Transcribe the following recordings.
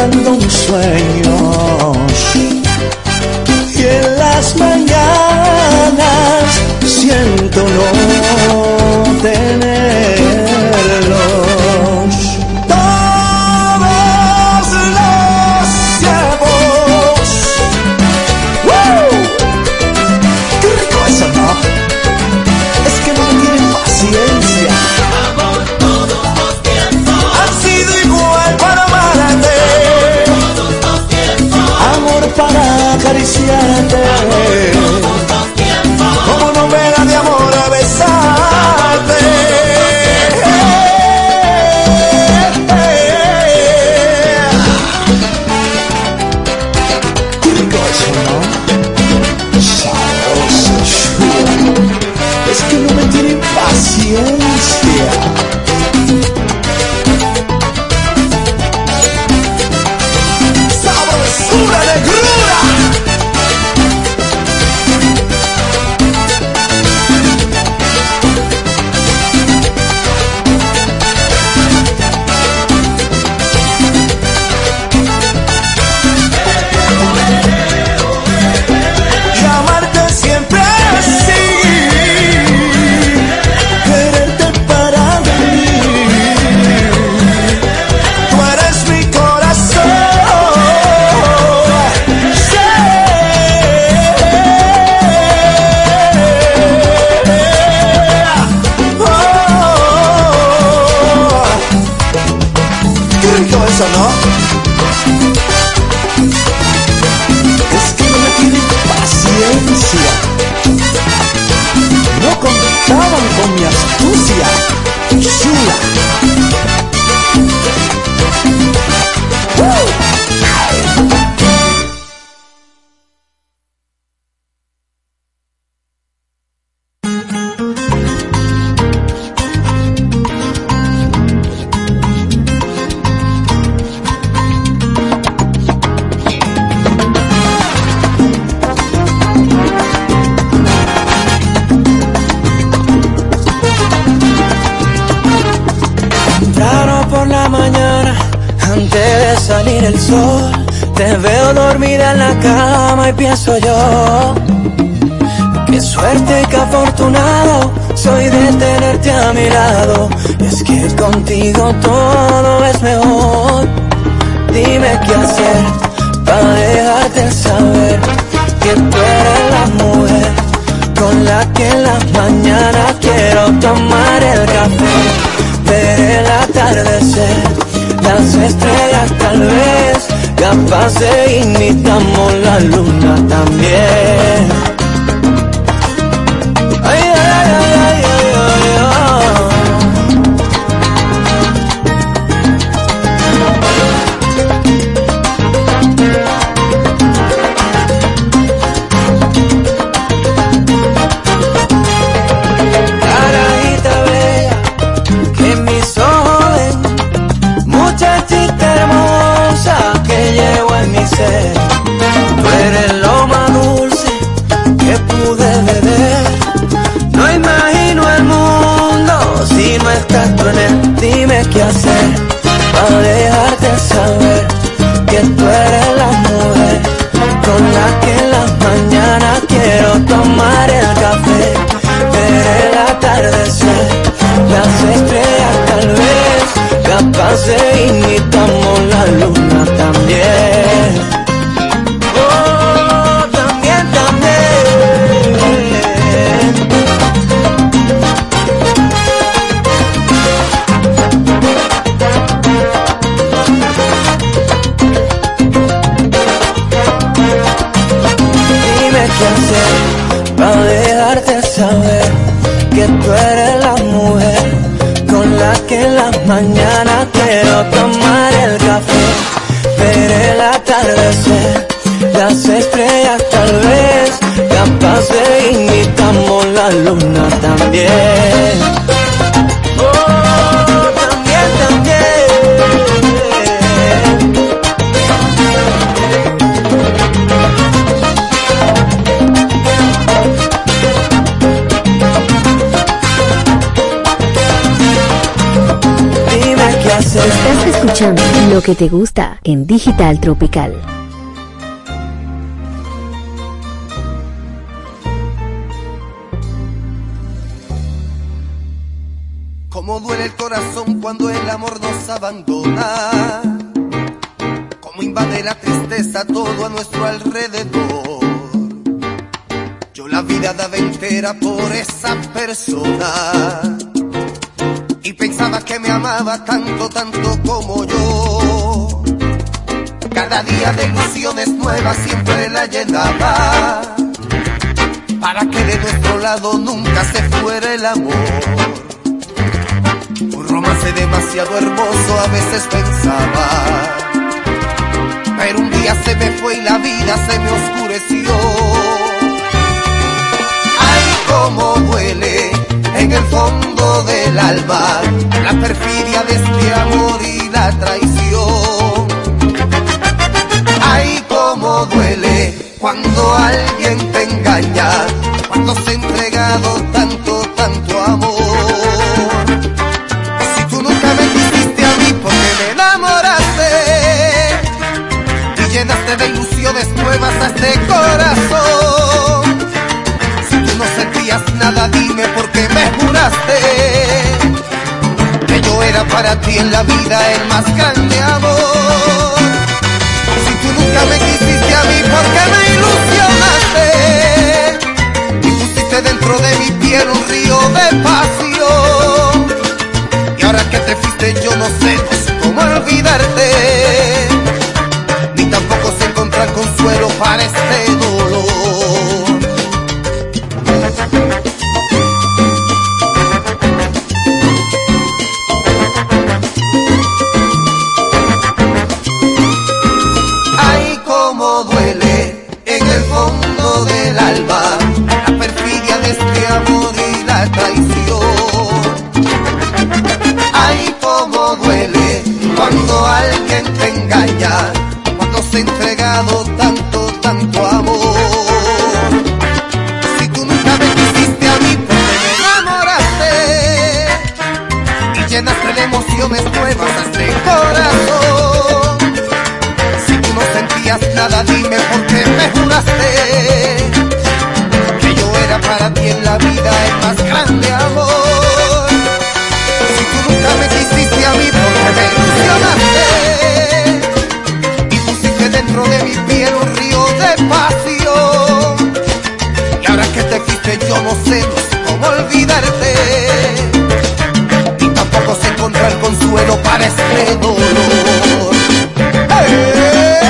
山东水。De imitamos la luna que te gusta en Digital Tropical. Para que de nuestro lado nunca se fuera el amor un romance demasiado hermoso a veces pensaba. Pero un día se me fue y la vida se me oscureció. Ay, cómo duele en el fondo del alma la perfidia de este amor ti en la vida el más grande amor. Si tú nunca me quisiste a mí, ¿por qué me ilusionaste? Y pusiste dentro de mi piel un río de pasión. Y ahora que te fuiste yo no sé, no sé cómo olvidarte. Ni tampoco sé encontrar consuelo para este dolor. Y la traición. Ay, cómo duele cuando alguien te engaña, cuando se ha entregado tanto, tanto amor. Si tú nunca me quisiste a mí, porque me enamoraste y llenaste de emociones nuevas a este corazón. Si tú no sentías nada, dime por qué me juraste en la vida el más grande amor. Si tú nunca me quisiste a mí, porque me ilusionaste y pusiste dentro de mi piel un río de pasión. Y ahora que te fuiste, yo no sé, cómo olvidarte. Y tampoco sé encontrar consuelo para este dolor. ¡Eh!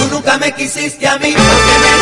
Tú nunca me quisiste a mí porque me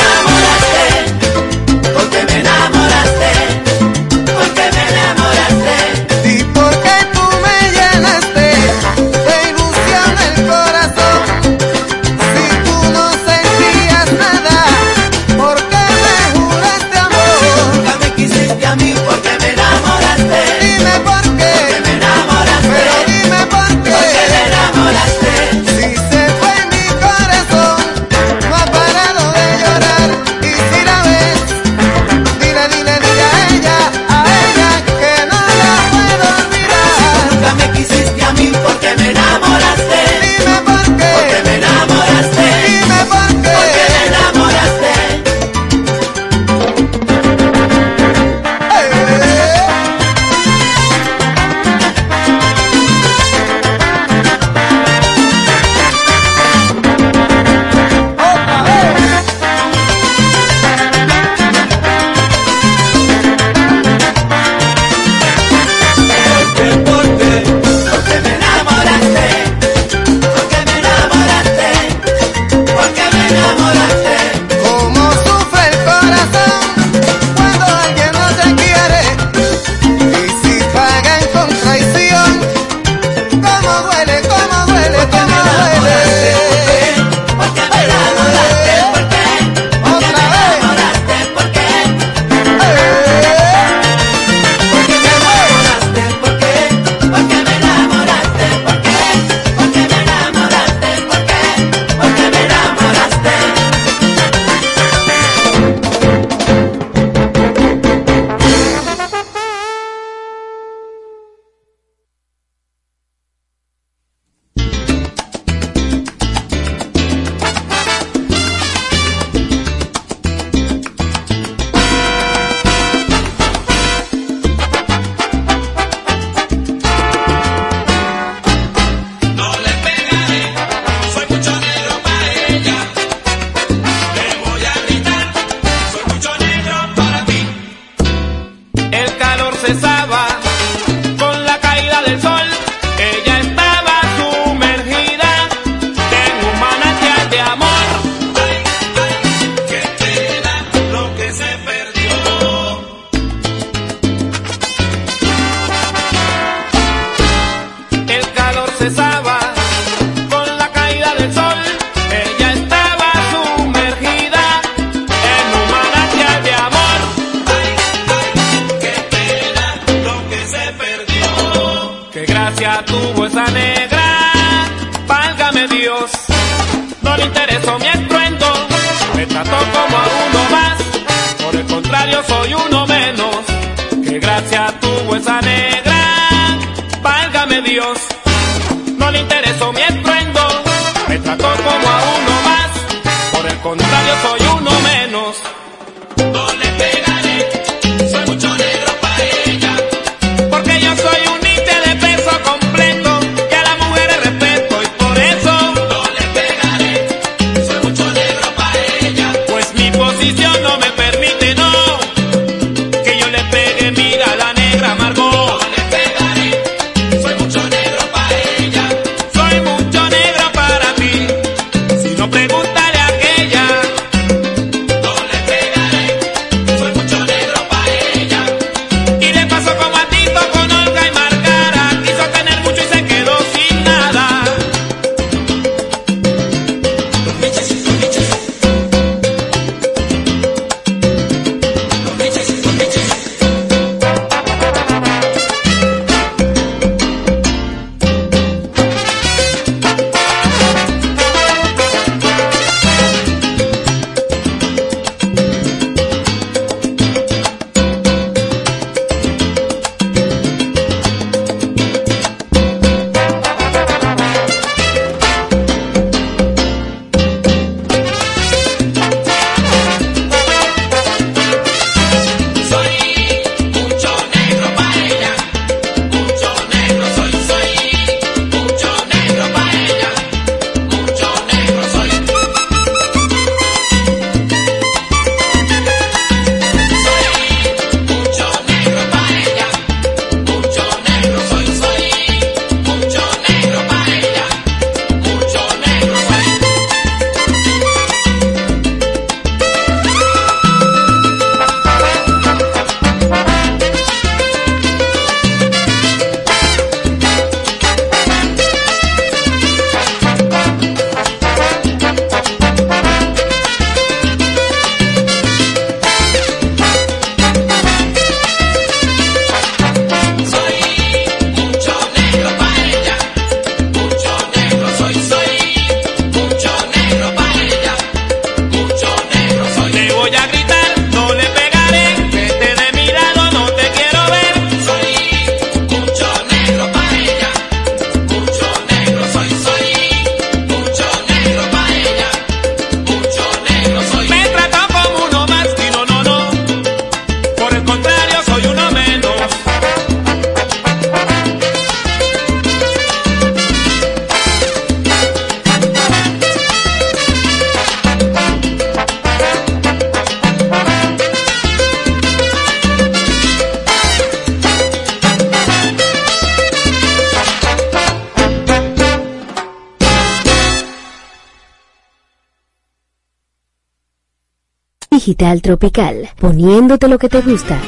Tropical, poniéndote lo que te gusta.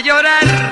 Llorar,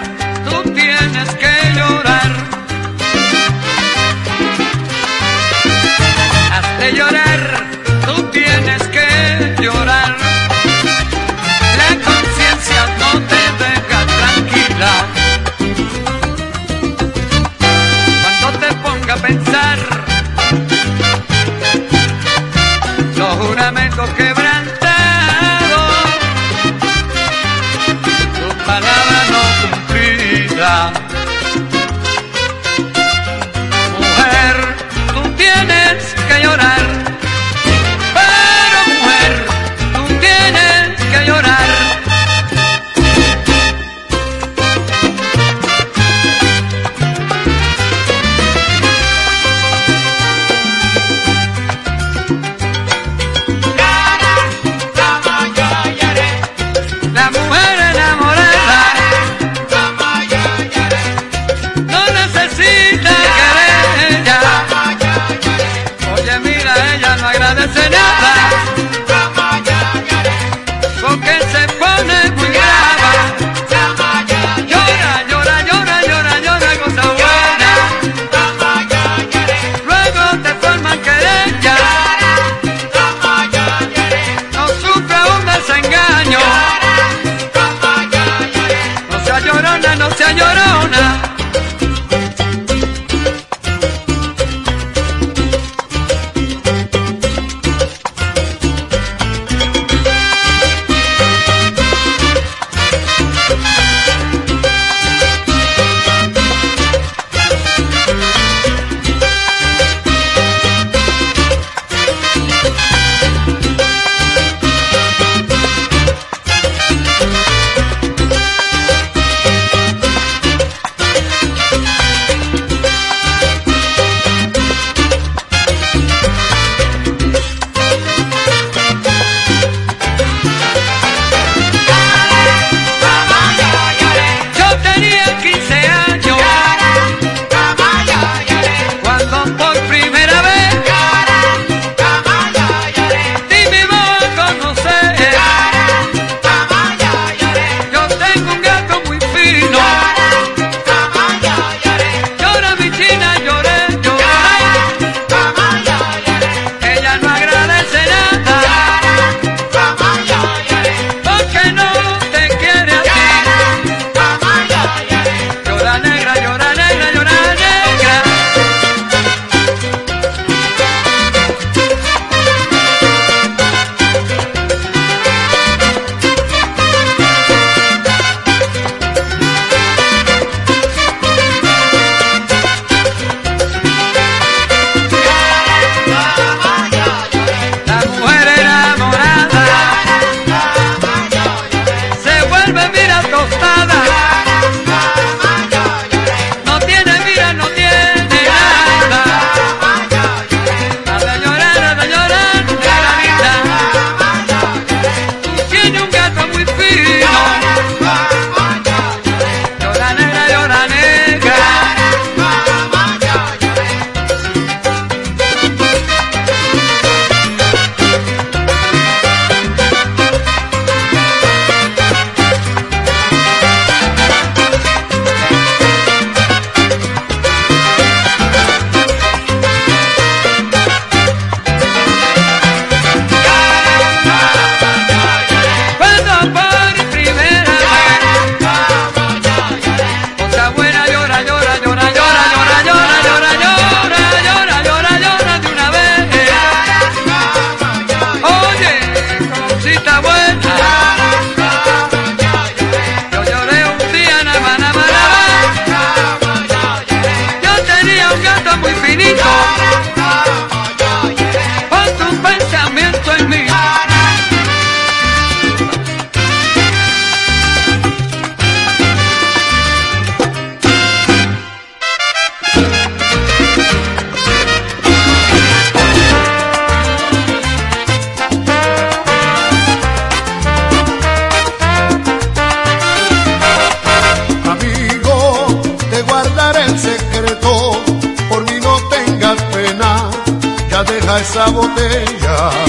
esa botella.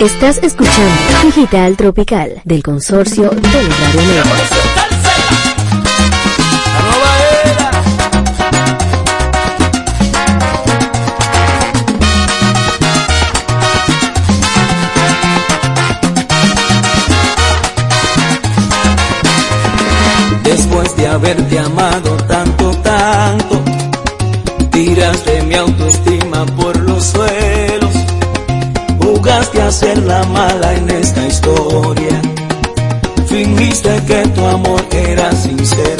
Estás escuchando Digital Tropical del consorcio de Radio Negros. mala en esta historia. Fingiste que tu amor era sincero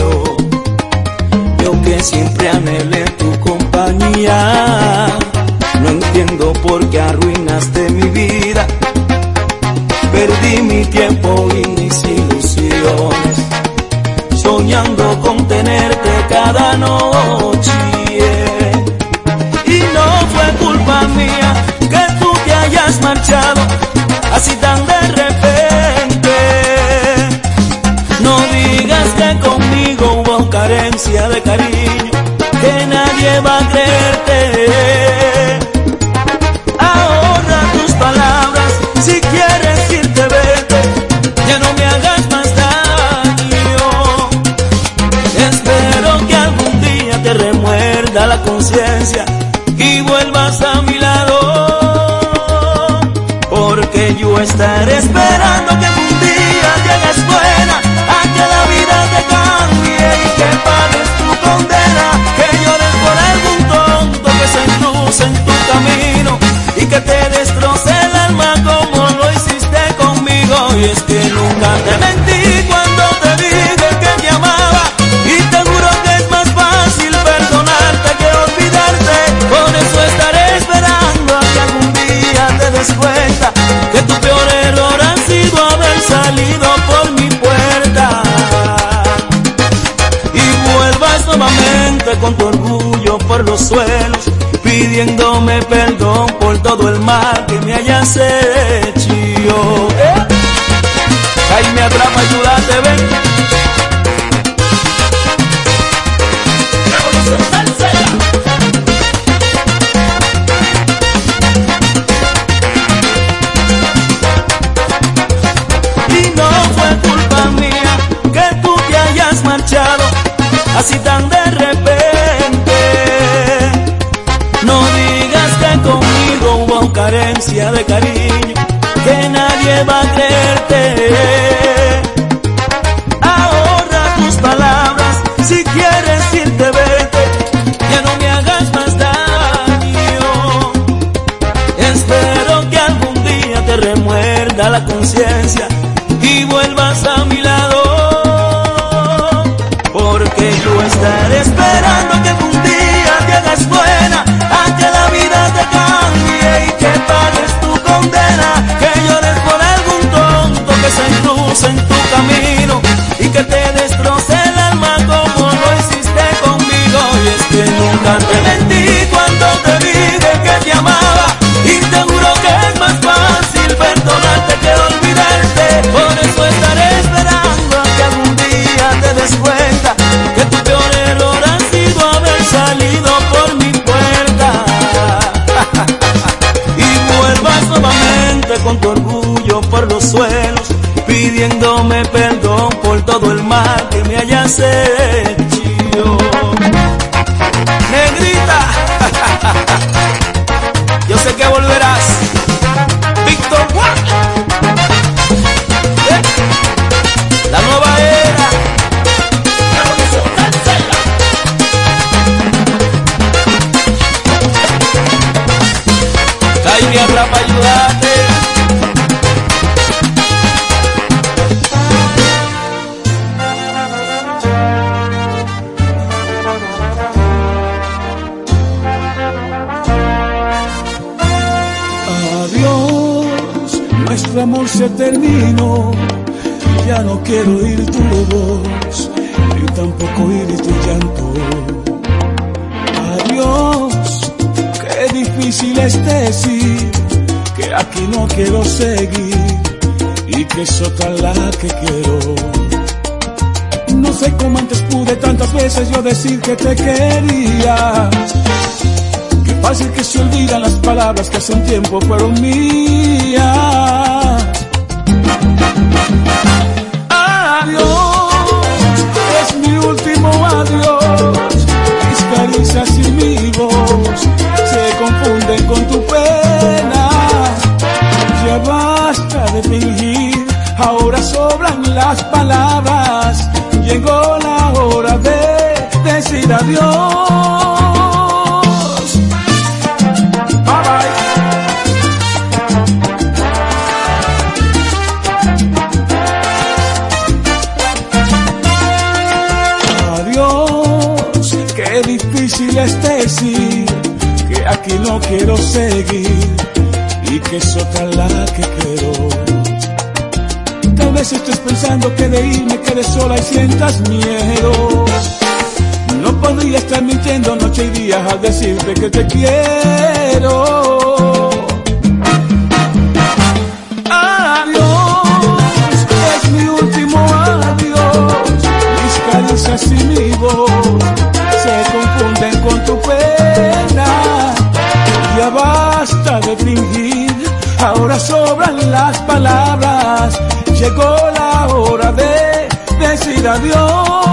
mal que me hayan. no quiero seguir y que es otra la que quiero. No sé cómo antes pude tantas veces yo decir que te quería. Qué fácil que se olvidan las palabras que hace un tiempo fueron mías. las palabras, llegó la hora de decir adiós. Bye bye. Adiós, qué difícil es decir que aquí no quiero seguir y que es otra la que quiero veces estés pensando que de irme quedes sola y sientas miedo. No podría estar mintiendo noche y día al decirte que te quiero. Adiós, es mi último adiós. Mis caricias y mi voz se confunden con tu pena. Ya basta de fingir, ahora sobran las palabras. Llegó vida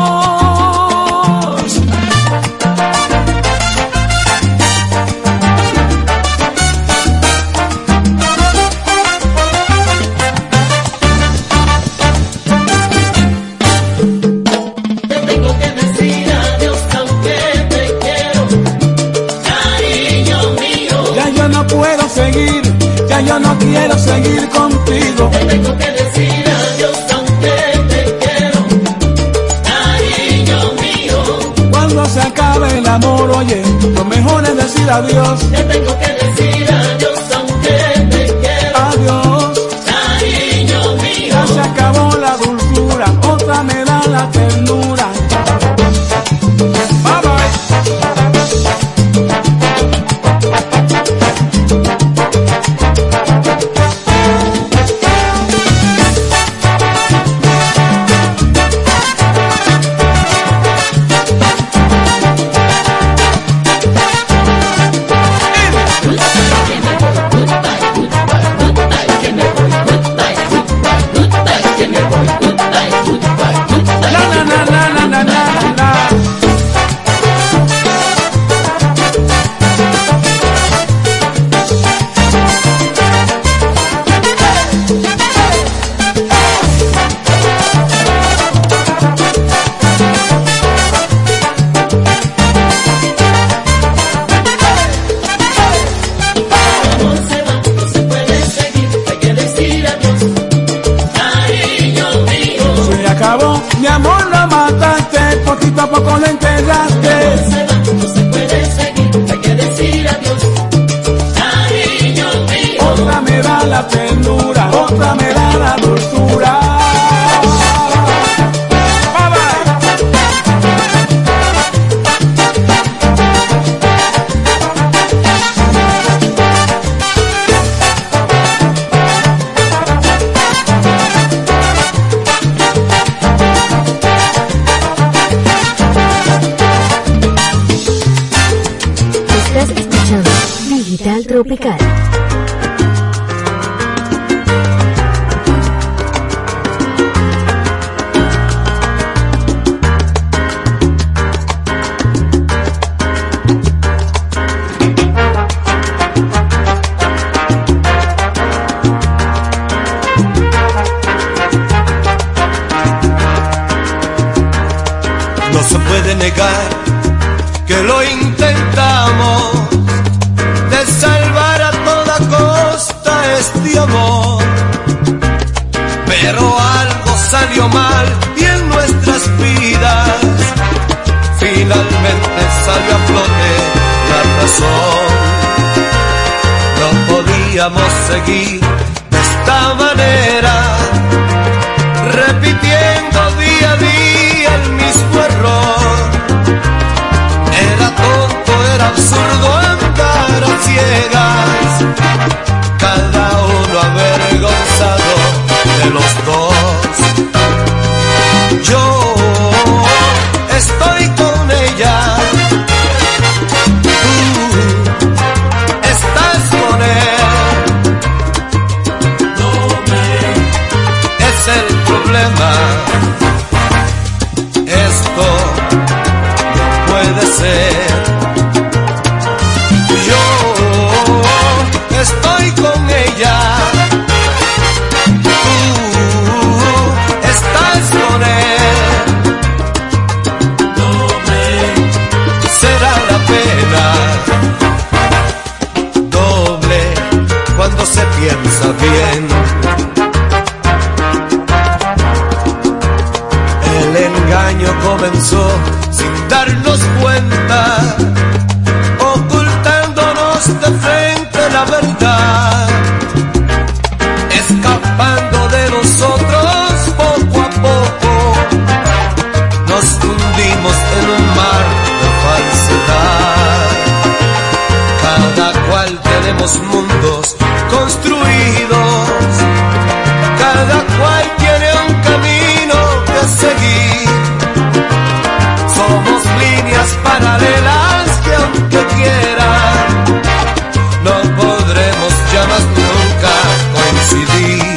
nunca coincidir.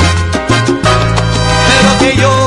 Pero que yo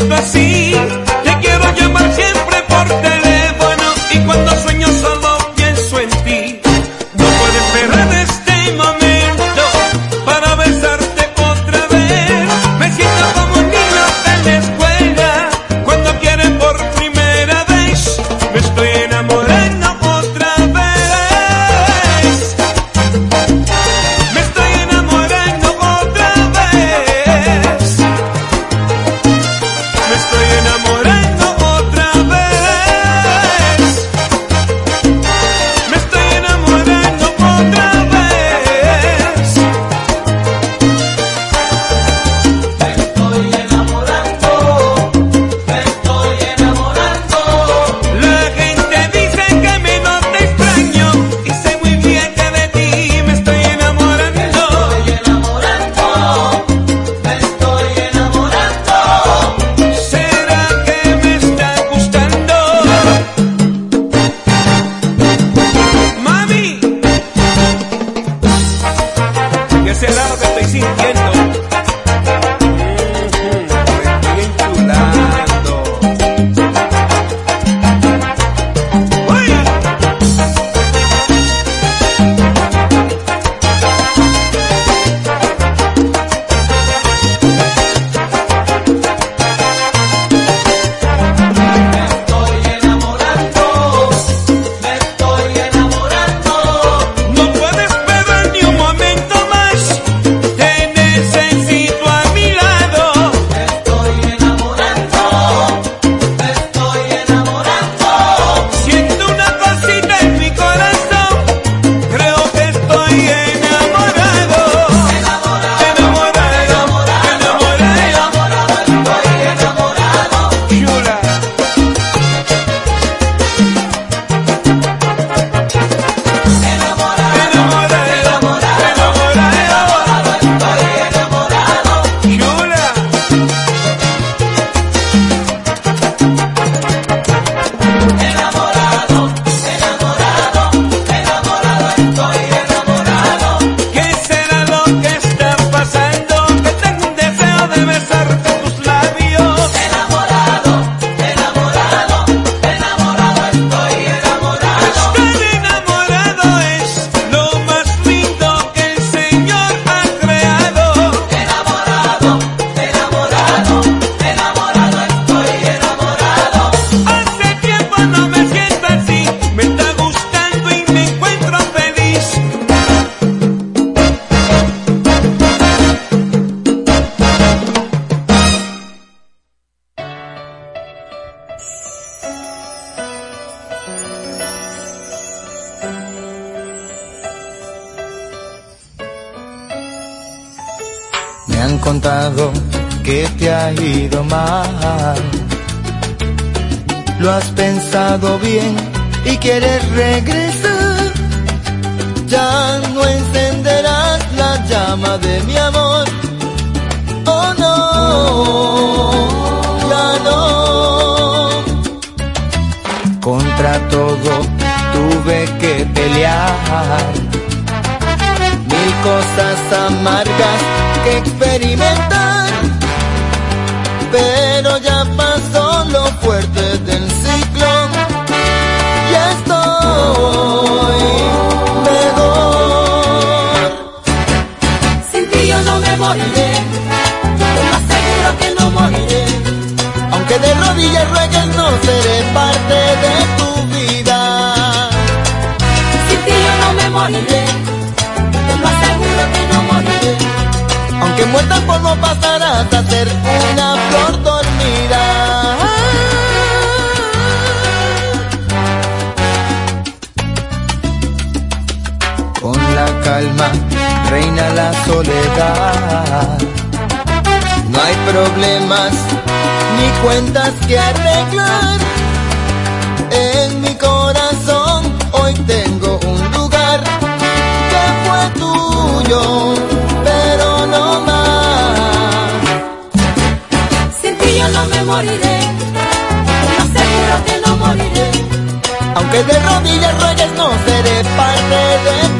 siento. Yo no me moriré, lo más seguro que no moriré. Aunque de rodillas ruegues no seré parte de tu vida. Sin ti yo no me moriré, lo aseguro que no moriré. Aunque muerta por no pasarás a ser una flor dormida. Con la calma reina la soledad. No hay problemas ni cuentas que arreglar. En mi corazón hoy tengo un lugar que fue tuyo, pero no más. Sin ti yo no me moriré, te lo aseguro que no moriré. Aunque de rodillas ruegues no seré parte de. Sin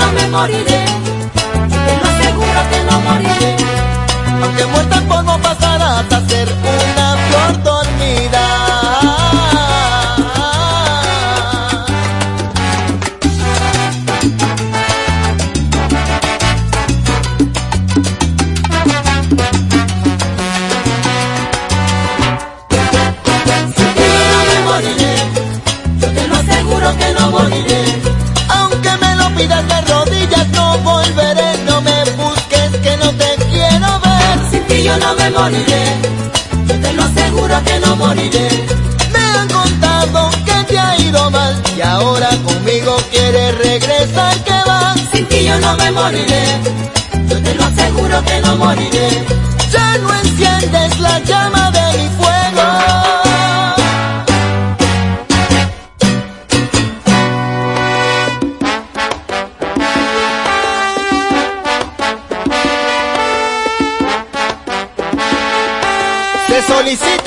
no me moriré, te lo aseguro que no moriré. Aunque muerta no pasarás a ser una flor no me moriré, yo te lo aseguro que no moriré. Me han contado que te ha ido mal y ahora conmigo quieres regresar, que va. Sin ti yo no me moriré, yo te lo aseguro que no moriré. Ya no enciendes la llama Se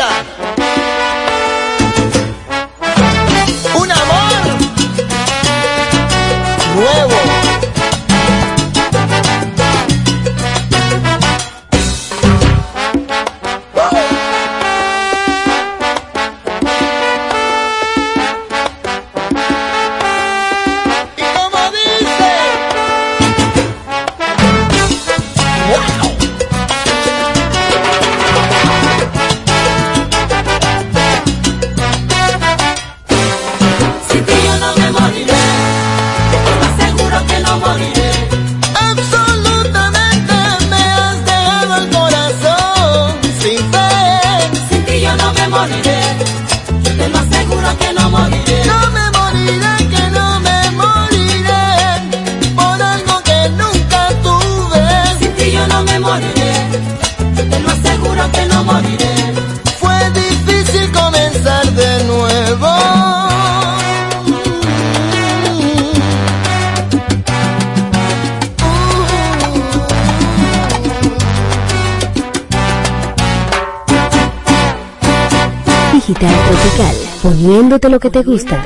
lo que te gusta.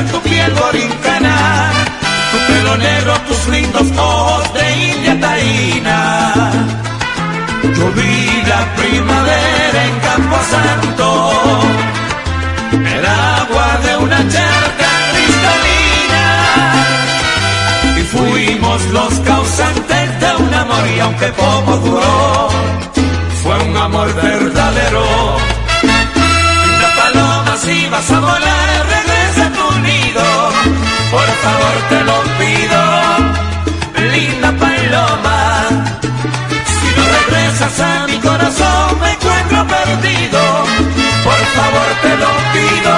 Y tu piel borincana. Tu pelo negro, tus lindos ojos de india taína. Yo vi la primavera en Campo Santo el agua de una charca cristalina y fuimos los causantes de un amor y aunque poco duró fue un amor verdadero linda paloma si vas a volar por favor te lo pido. Linda paloma si no regresas a mi corazón me encuentro perdido. Por favor te lo pido,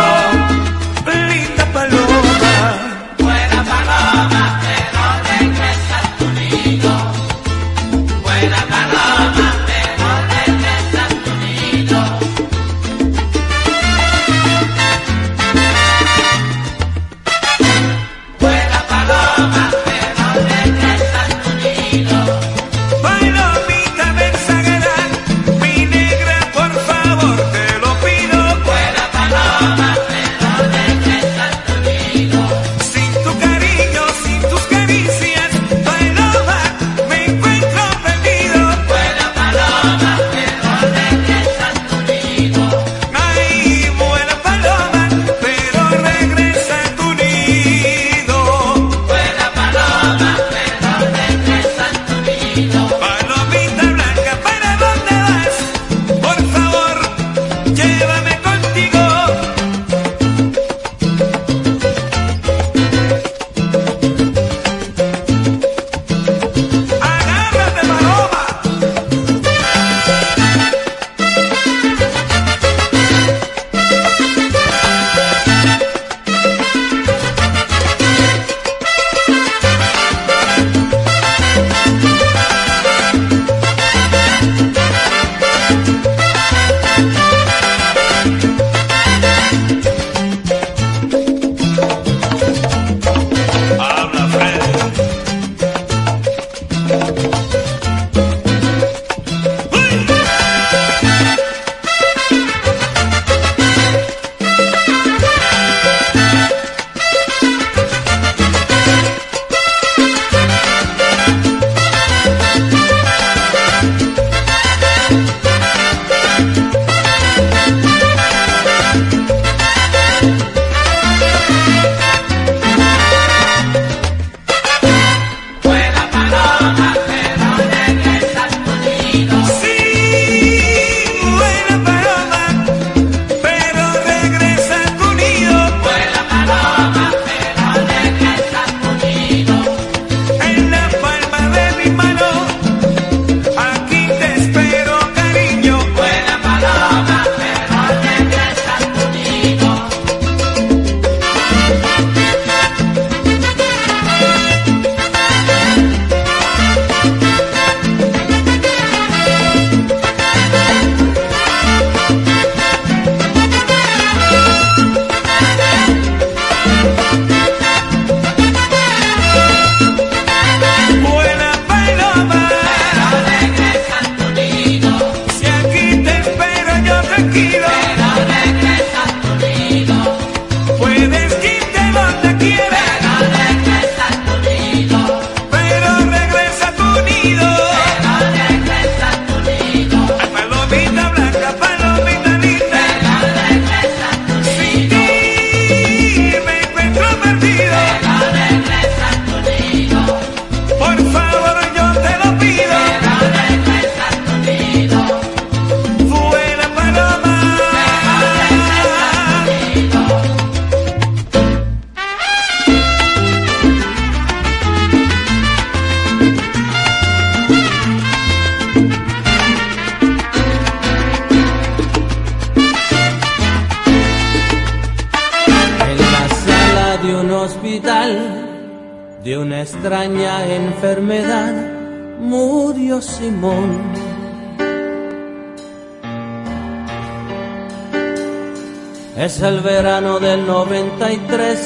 Es el verano del 93,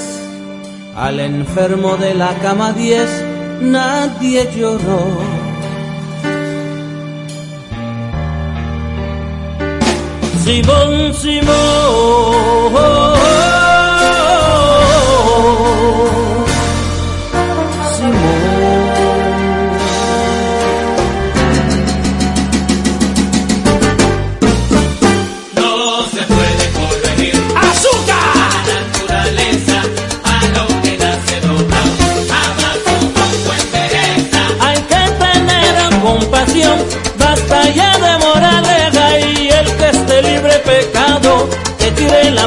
al enfermo de la cama 10 nadie lloró. Simón, Simón.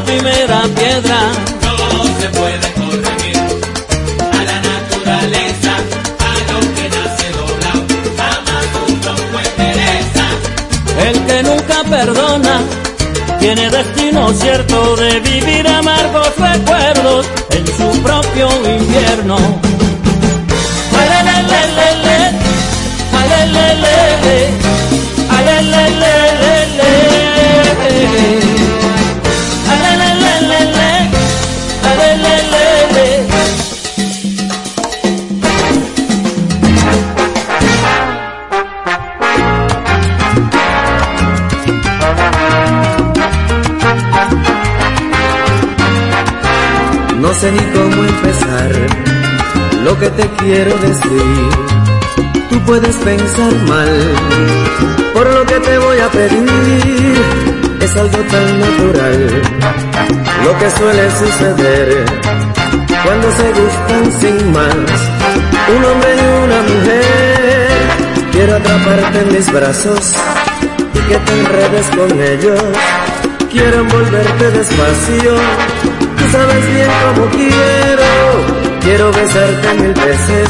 Primera piedra. No se puede corregir a la naturaleza a lo que nace doblado. Jamás endereza. El que nunca perdona, tiene destino cierto de vivir amargos recuerdos en su propio infierno. Alelelele, sé ni cómo empezar lo que te quiero decir. Tú puedes pensar mal por lo que te voy a pedir. Es algo tan natural lo que suele suceder cuando se gustan sin más. Un hombre y una mujer. Quiero atraparte en mis brazos y que te enredes con ellos. Quiero envolverte despacio Sabes bien cómo quiero, quiero besarte mil veces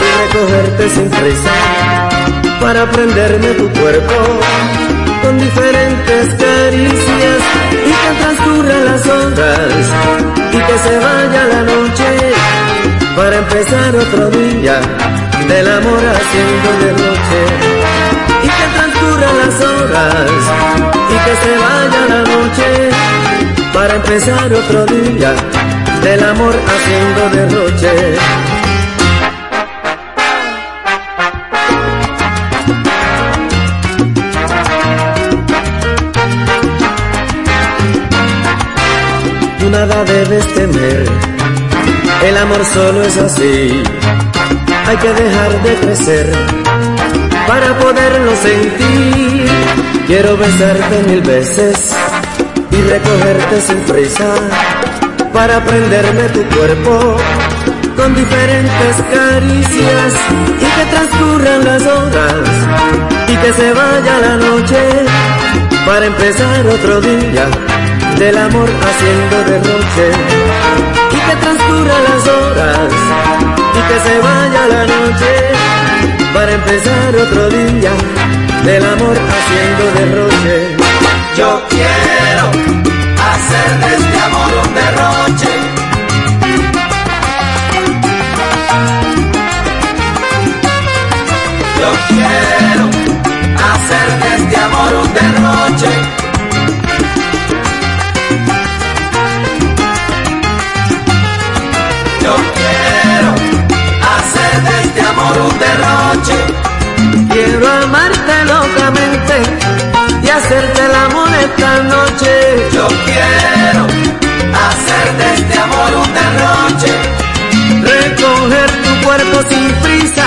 y recogerte sin prisa para prenderme tu cuerpo con diferentes caricias y que transcurran las horas y que se vaya la noche para empezar otro día del amor haciendo de noche y que transcurran las horas y que se vaya la noche para empezar otro día del amor haciendo derroche. Tú nada debes temer, el amor solo es así. Hay que dejar de crecer para poderlo sentir. Quiero besarte mil veces y recogerte sin prisa para prenderme tu cuerpo con diferentes caricias y que transcurran las horas y que se vaya la noche para empezar otro día del amor haciendo derroche y que transcurran las horas y que se vaya la noche para empezar otro día del amor haciendo derroche. Yo quiero hacer de este amor un derroche. Yo quiero hacer de este amor un derroche. Yo quiero hacer de este amor un derroche. Quiero amarte locamente y hacerte el amor esta noche. Yo quiero hacer de este amor un derroche. Recoger tu cuerpo sin prisa,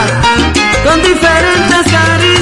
con diferentes caricias.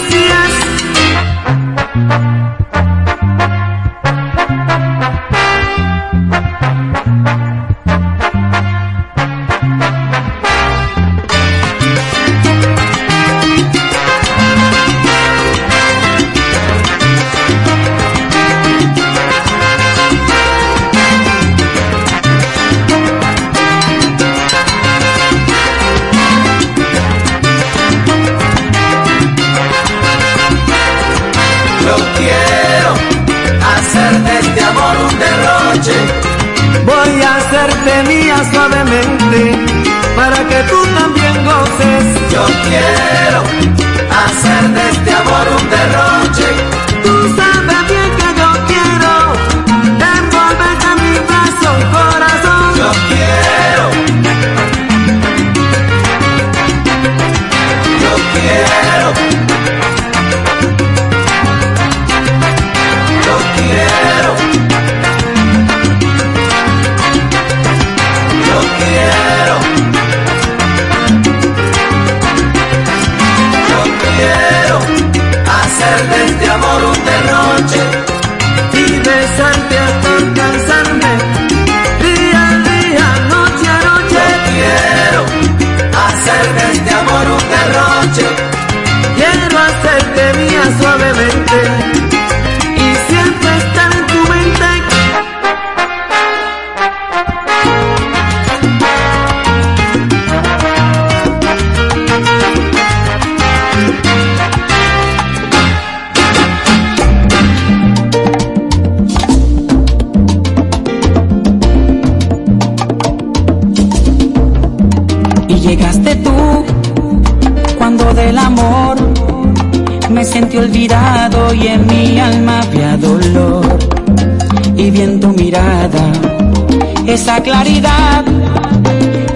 esa claridad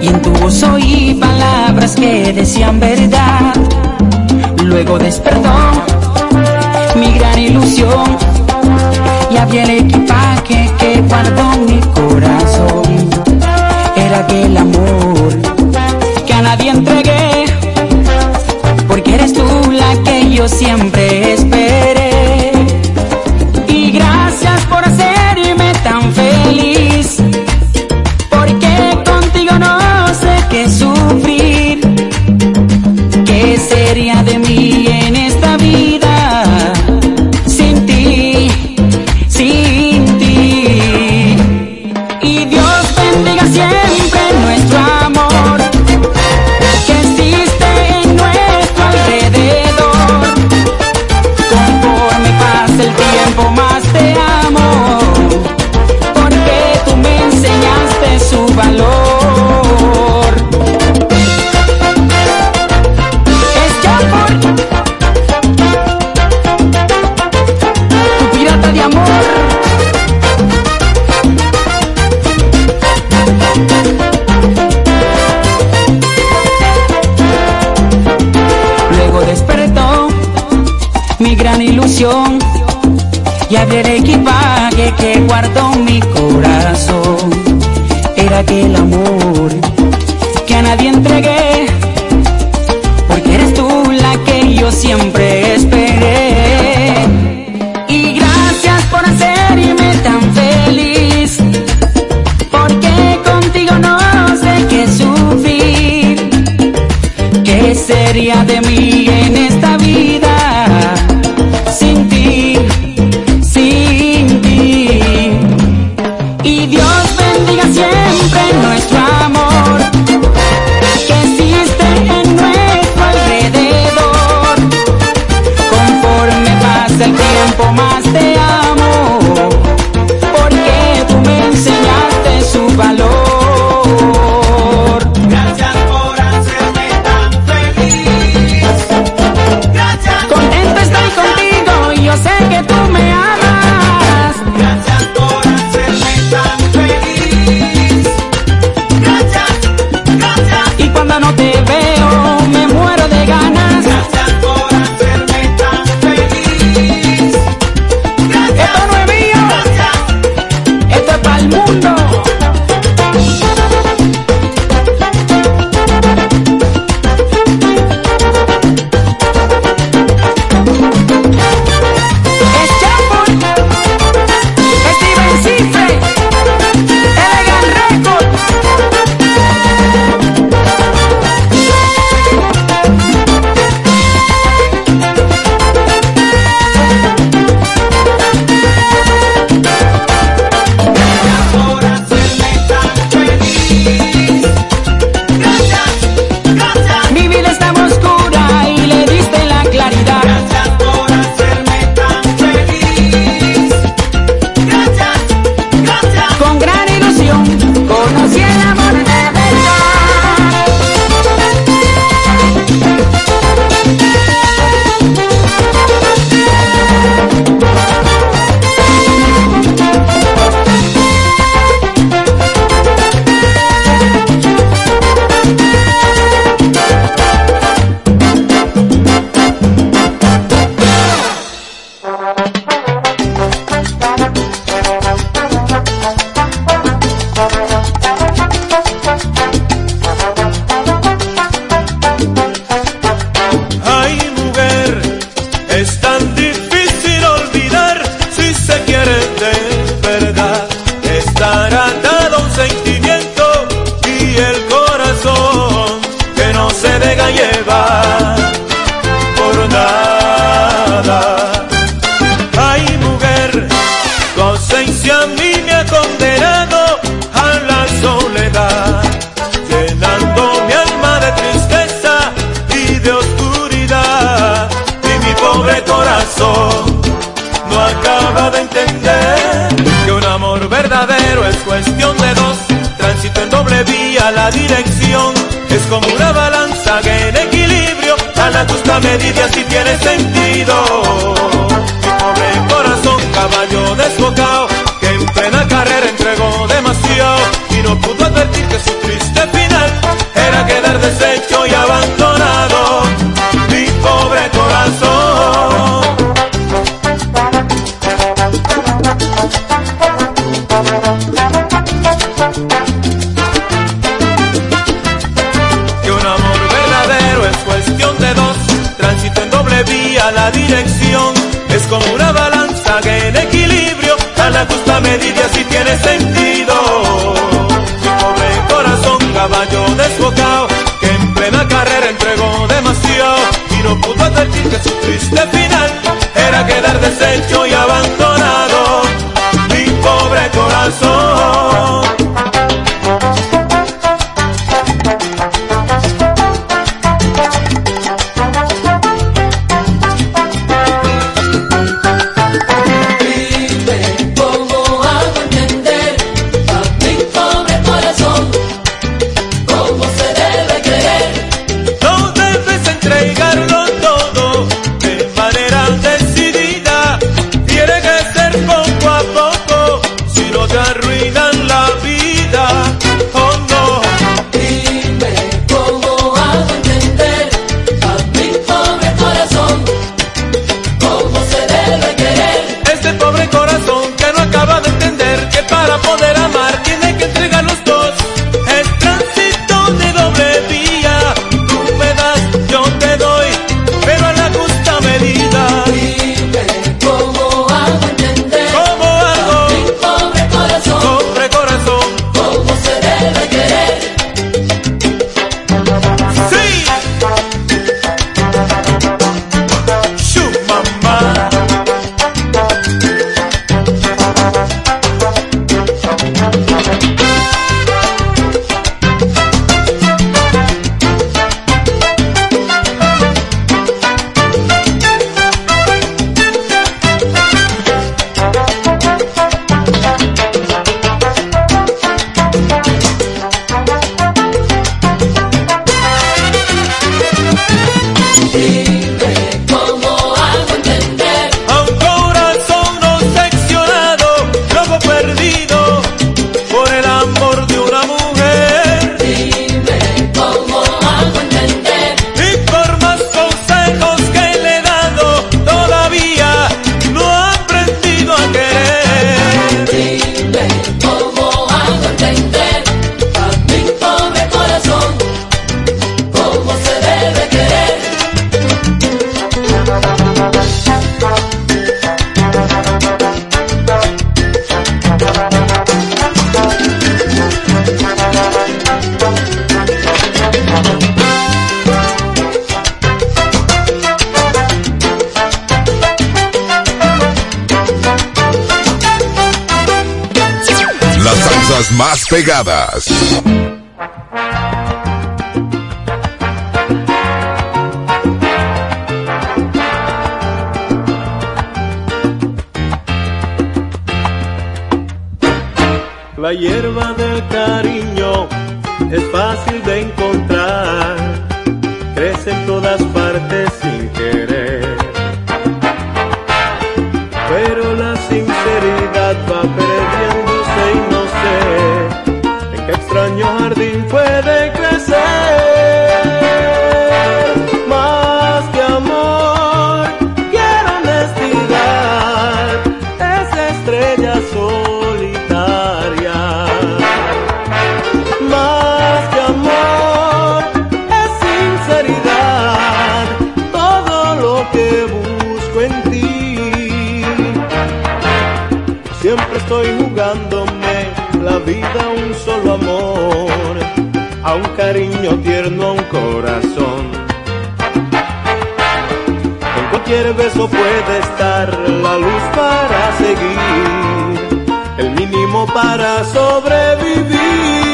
y en tu voz oí palabras que decían verdad. Luego despertó mi gran ilusión y había el equipaje que guardó mi corazón. Era aquel amor que a nadie entregué, porque eres tú la que yo siempre esperé. verdadero es cuestión de dos. Tránsito en doble vía, la dirección es como una balanza que en equilibrio a la justa medida si tiene sentido. Mi pobre corazón, caballo the pegadas. La hierba del cariño es fácil de encontrar, crece en todas partes sin querer. Pero la sinceridad va corazón. Con cualquier beso puede estar la luz para seguir, el mínimo para sobrevivir.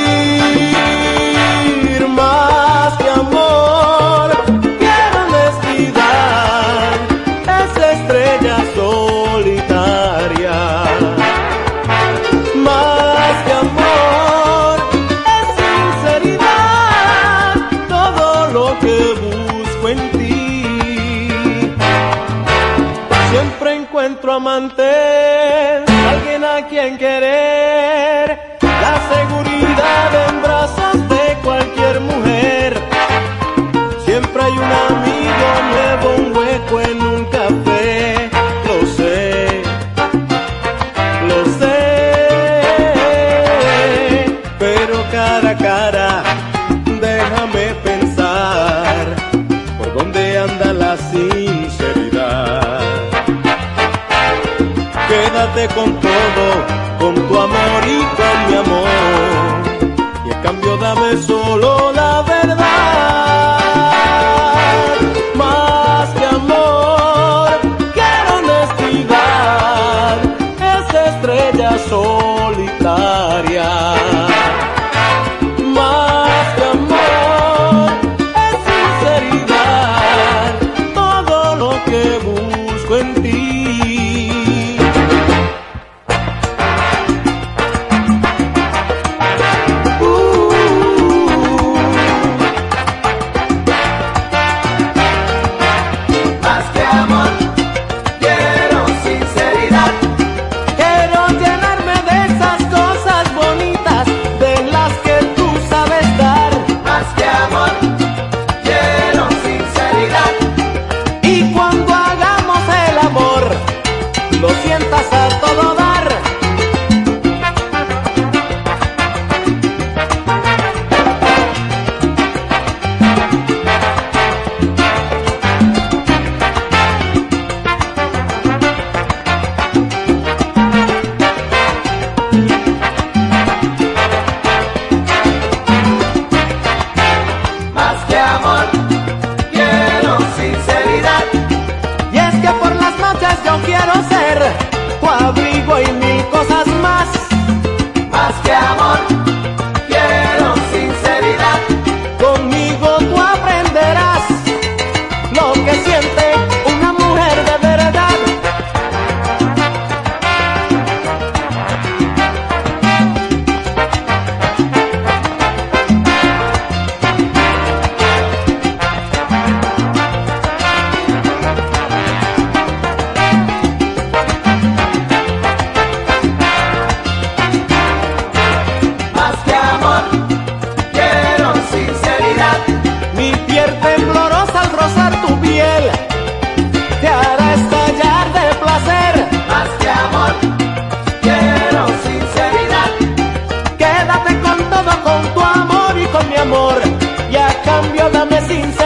con todo, con tu amor y con mi amor. Y a cambio dame solo piel temblorosa al rozar tu piel te hará estallar de placer más que amor. Quiero sinceridad. Quédate con todo, con tu amor y con mi amor. Y a cambio dame sinceridad.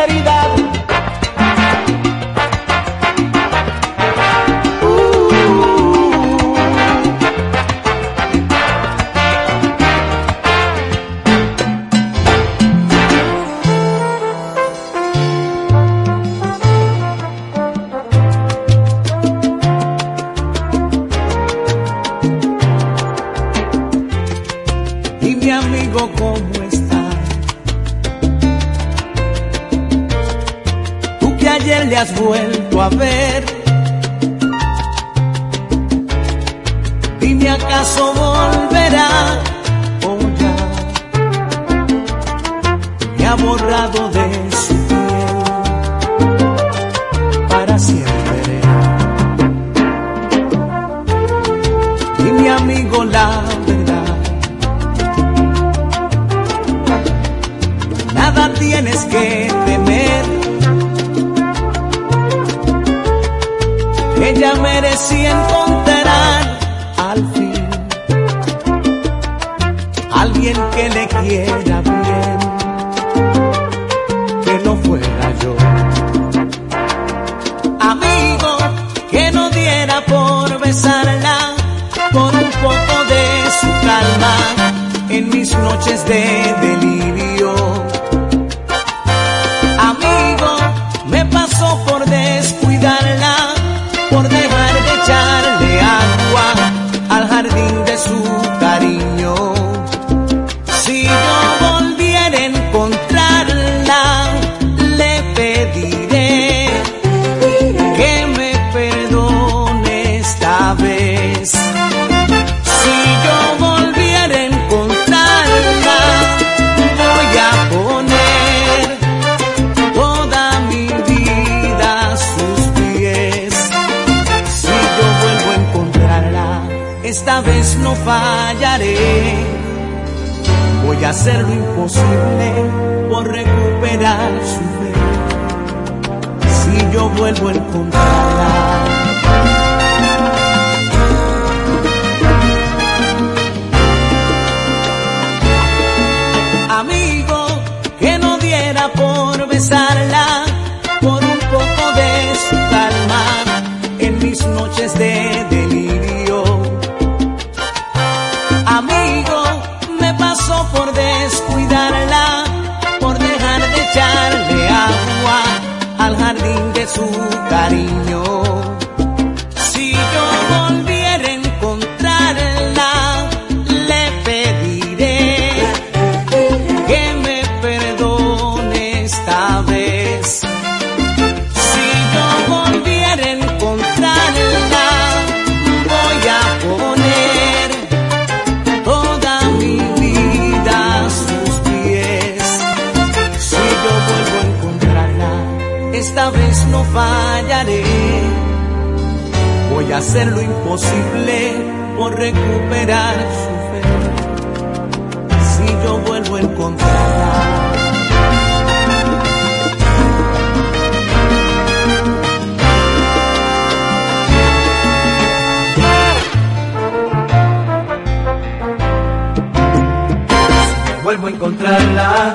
vuelvo a encontrarla,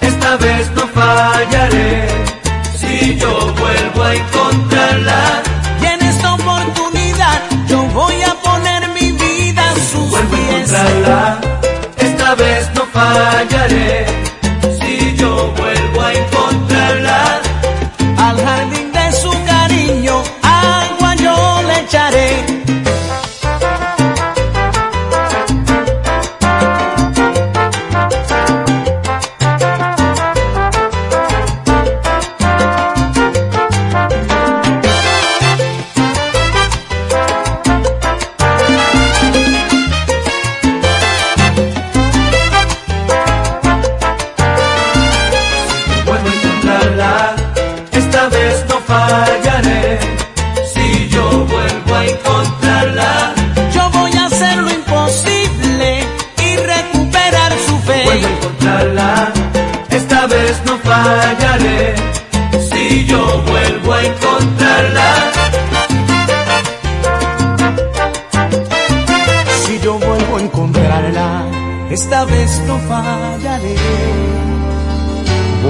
esta vez no fallaré. Si yo vuelvo a encontrarla.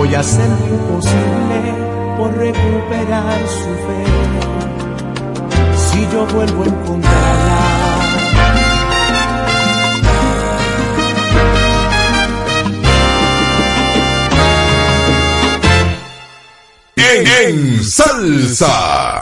voy a hacer lo imposible por recuperar su fe. Si yo vuelvo a encontrarla. en, en salsa.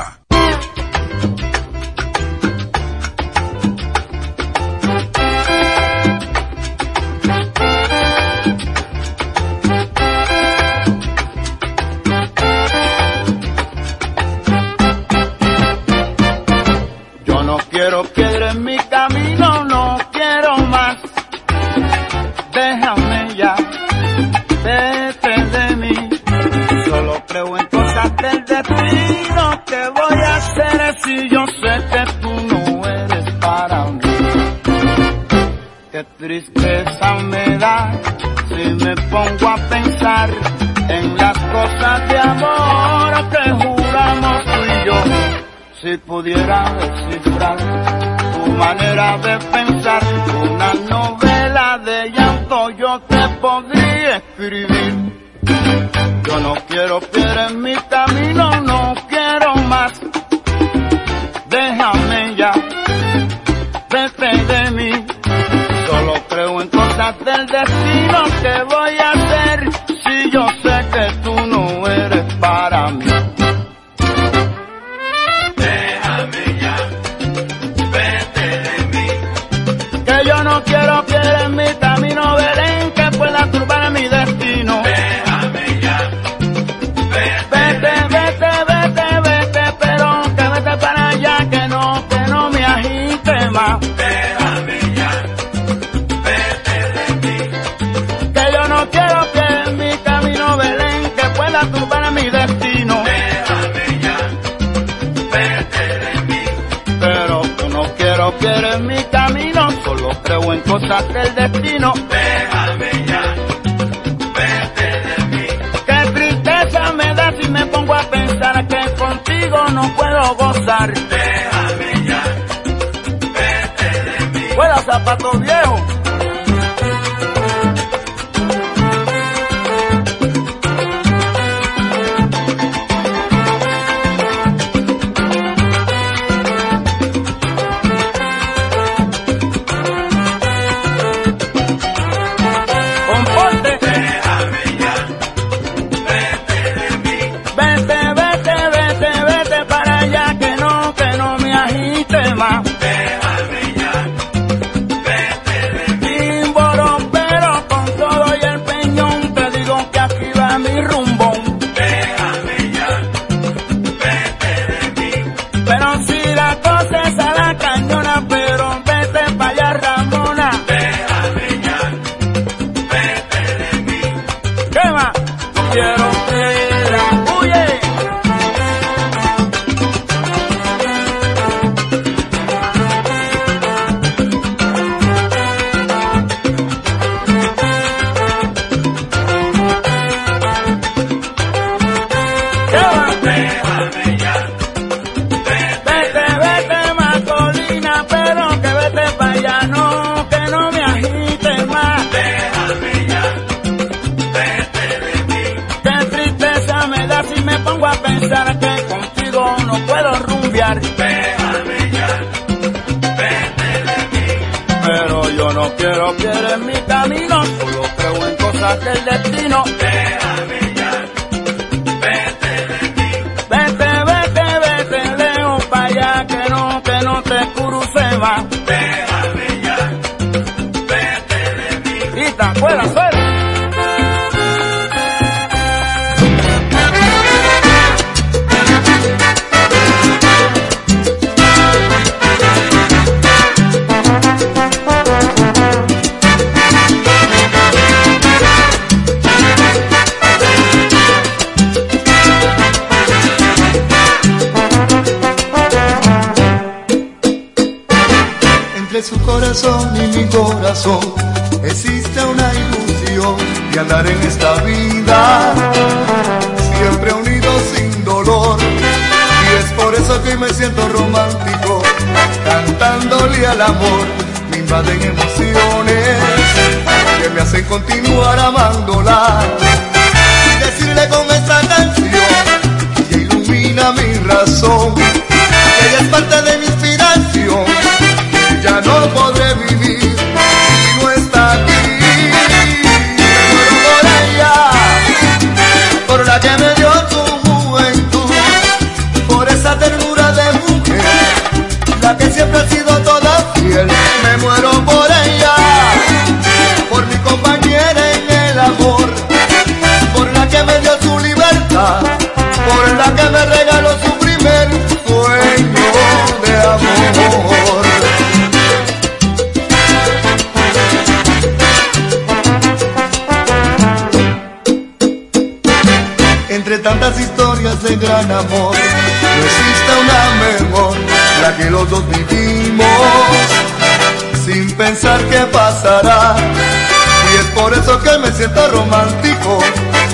siento romántico,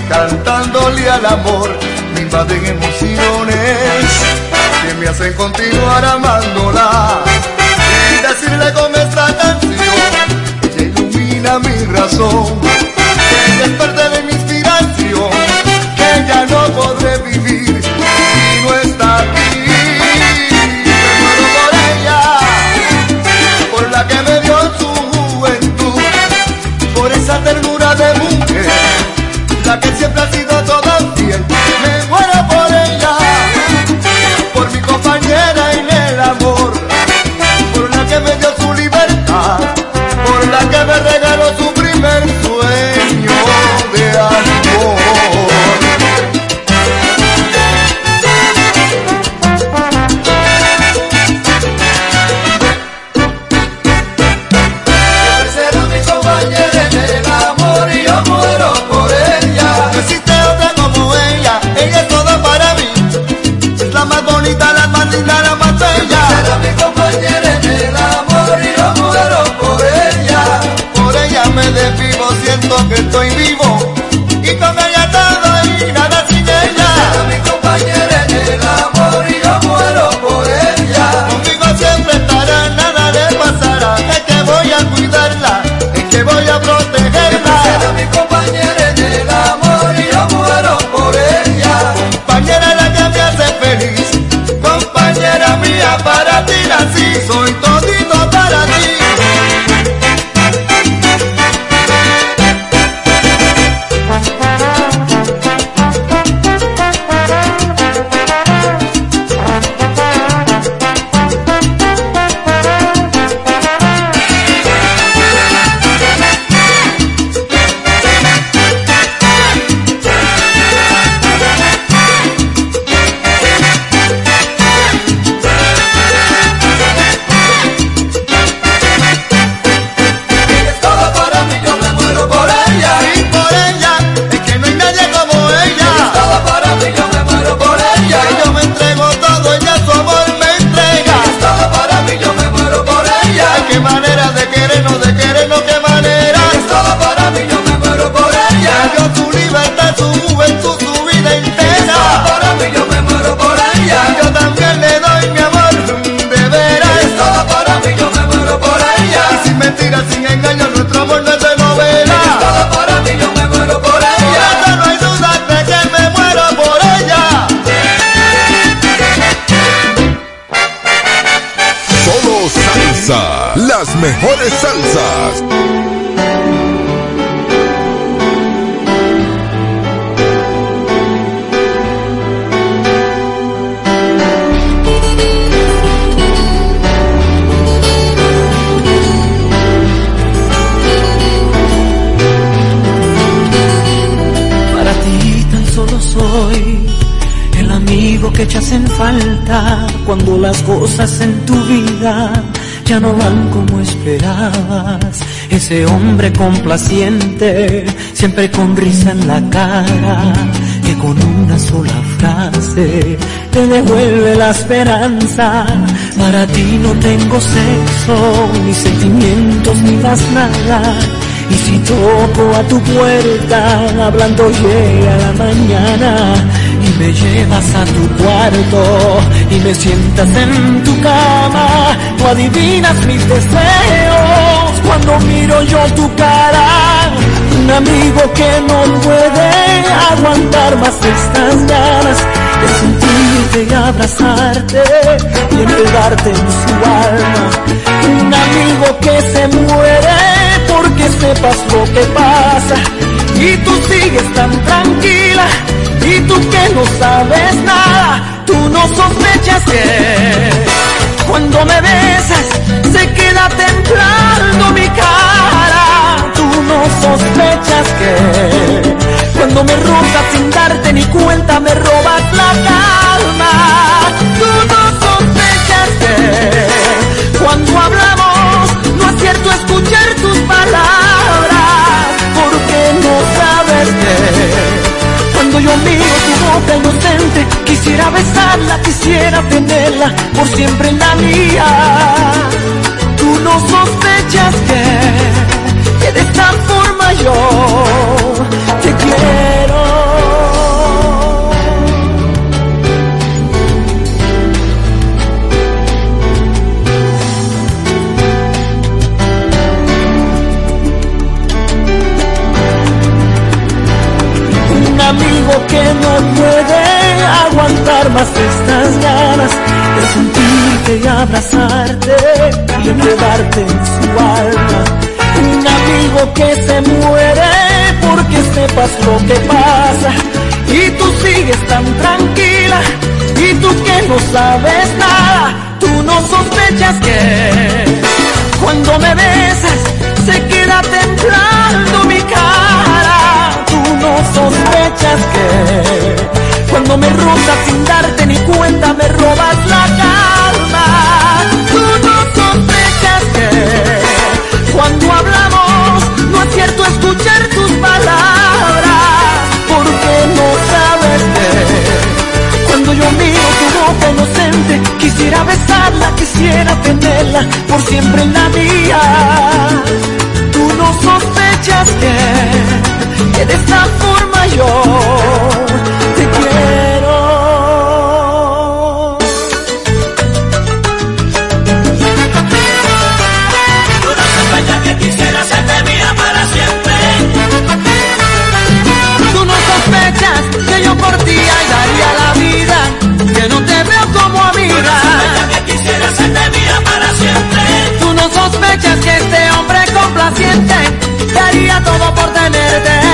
cantándole al amor, me invaden emociones que me hacen continuar amándola y decirle con esta canción que ilumina mi razón. Cuando las cosas en tu vida ya no van como esperabas. Ese hombre complaciente, siempre con risa en la cara, que con una sola frase te devuelve la esperanza. Para ti no tengo sexo, ni sentimientos, ni más nada. Y si toco a tu puerta, hablando llega la mañana y me llevas a tu cuarto y me sientas en tu cama, tú adivinas mis deseos cuando miro yo tu cara. Un amigo que no puede aguantar más estas ganas de sentirte y abrazarte y enredarte en su alma. Un amigo que se muere porque sepas lo que pasa y tú sigues tan tranquila y tú que no sabes nada, tú no sospechas que cuando me besas se queda temblando mi cara, tú no sospechas que cuando me rozas sin darte ni cuenta me robas la calma, tú no miro tu boca inocente, quisiera besarla, quisiera tenerla por siempre en la mía. Tú no sospechas que, que de esta forma yo te quiero. Amigo que no puede aguantar más estas ganas de sentirte y abrazarte y enredarte en su alma. Un amigo que se muere porque sepas lo que pasa y tú sigues tan tranquila y tú que no sabes nada, tú no sospechas que cuando me besas se queda temblando mi sospechas que cuando me rozas sin darte ni cuenta me robas la calma. Tú no sospechas que cuando hablamos no acierto a escuchar tus palabras, porque no sabes que cuando yo miro tu boca inocente quisiera besarla, quisiera tenerla por siempre en la mía. Tú no sospechas que, que de esta yo te quiero. No sospechas que quisiera serte mía para siempre. Tú no sospechas que yo por ti daría la vida, que no te veo como amiga. que quisiera serte mía para siempre. Tú no sospechas que este hombre complaciente daría todo por tenerte.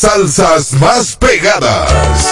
Salsas más pegadas.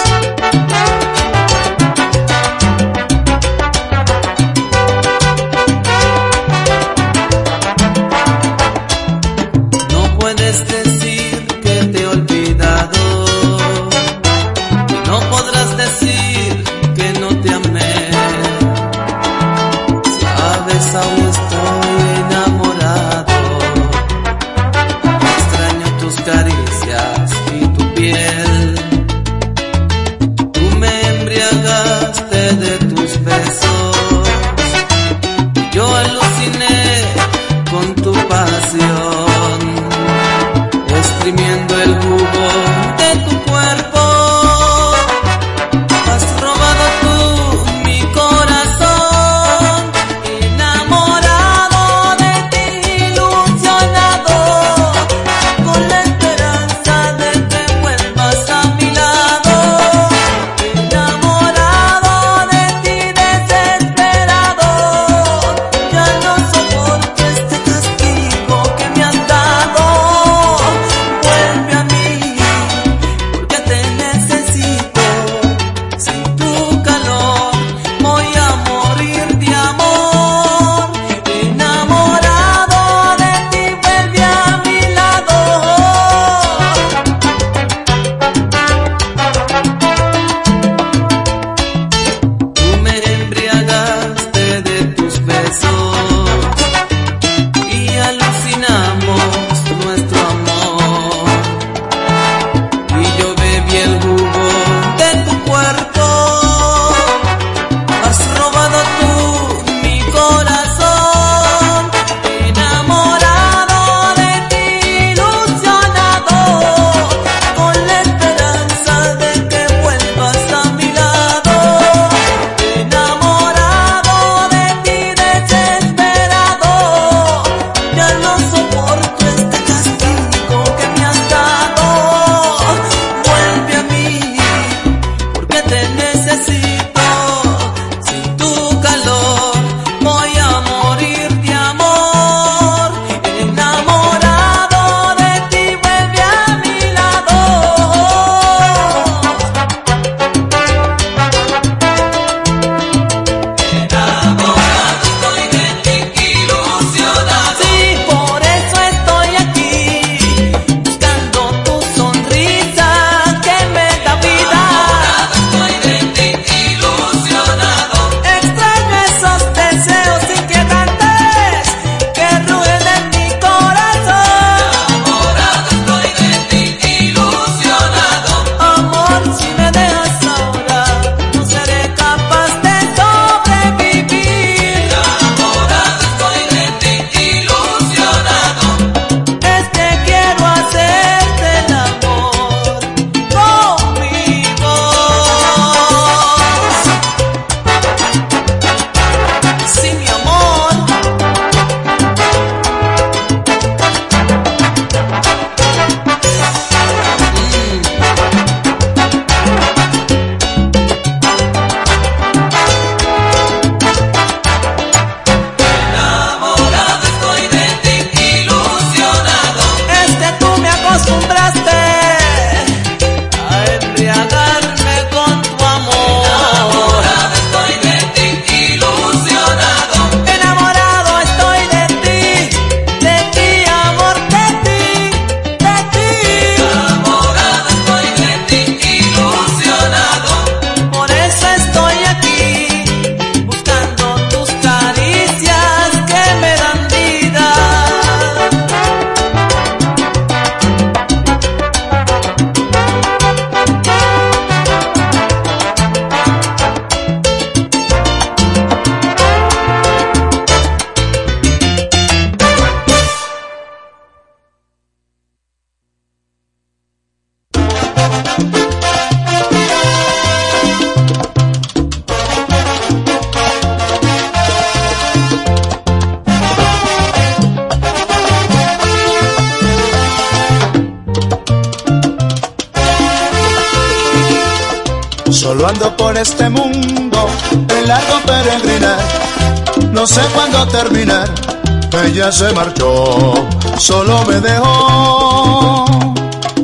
se marchó, solo me dejó.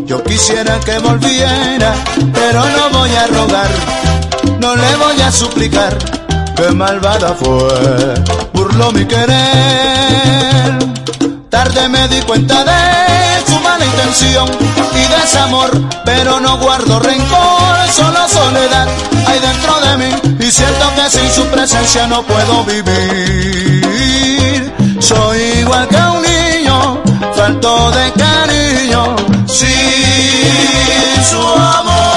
Yo quisiera que volviera, pero no voy a rogar, no le voy a suplicar. Qué malvada fue, burló mi querer. Tarde me di cuenta de su mala intención y desamor, pero no guardo rencor, solo soledad hay dentro de mí y siento que sin su presencia no puedo vivir. Soy igual que un niño, falto de cariño, sin su amor.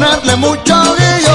ganarle mucho guía.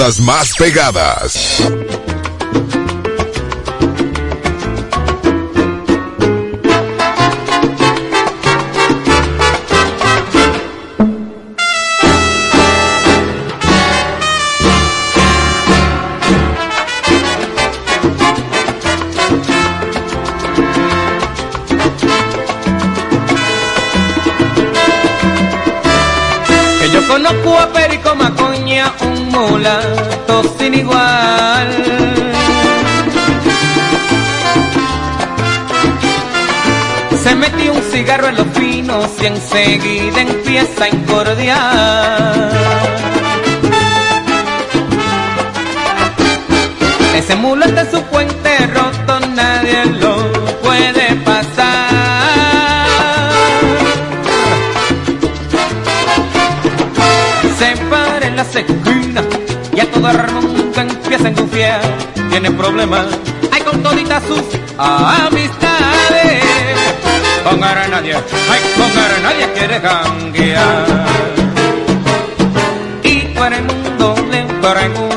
cosas más pegadas. y enseguida empieza a incordiar. Ese mulo de su puente roto, nadie lo puede pasar. Se para en las esquinas y a todo el mundo empieza a confiar. Tiene problemas, hay con toditas sus amistades con nadie, ay, con nadie quiere cambiar. Y por el mundo, de por el mundo.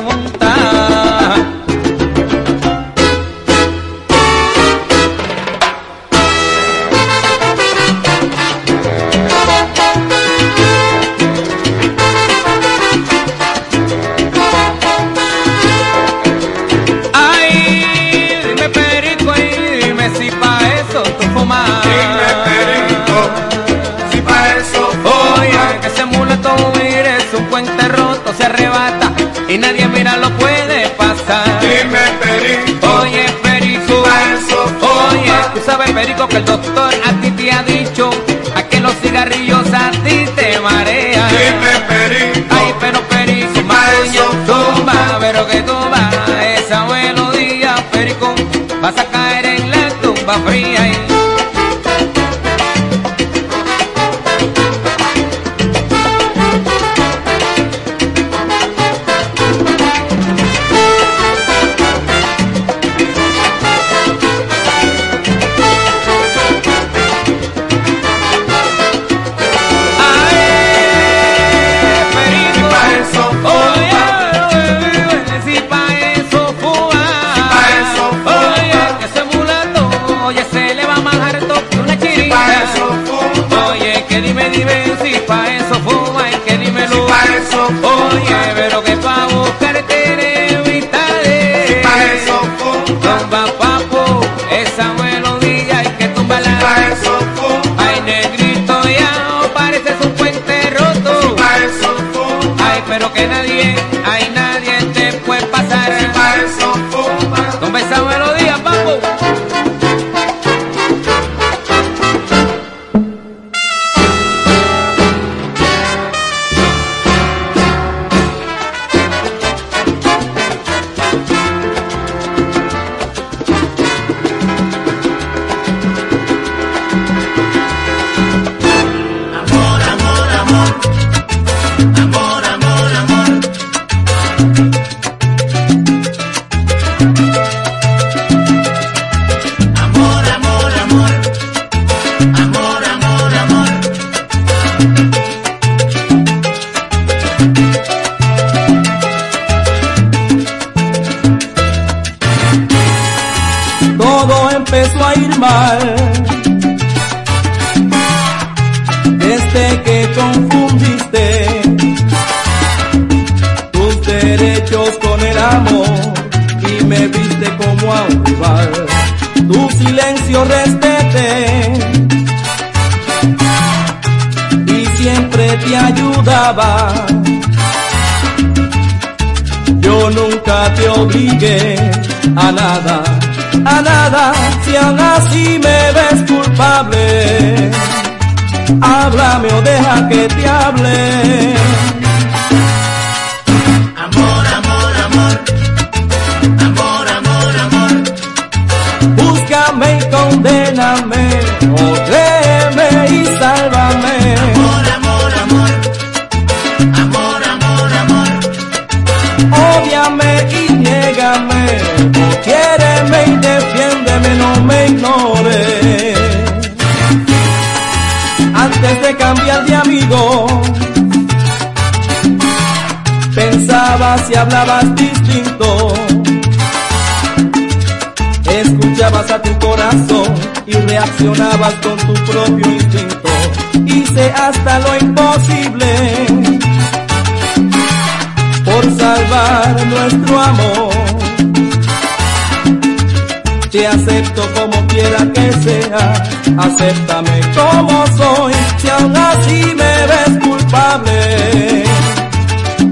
acéptame como soy, si aún así me ves culpable,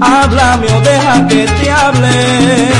háblame o deja que te hable.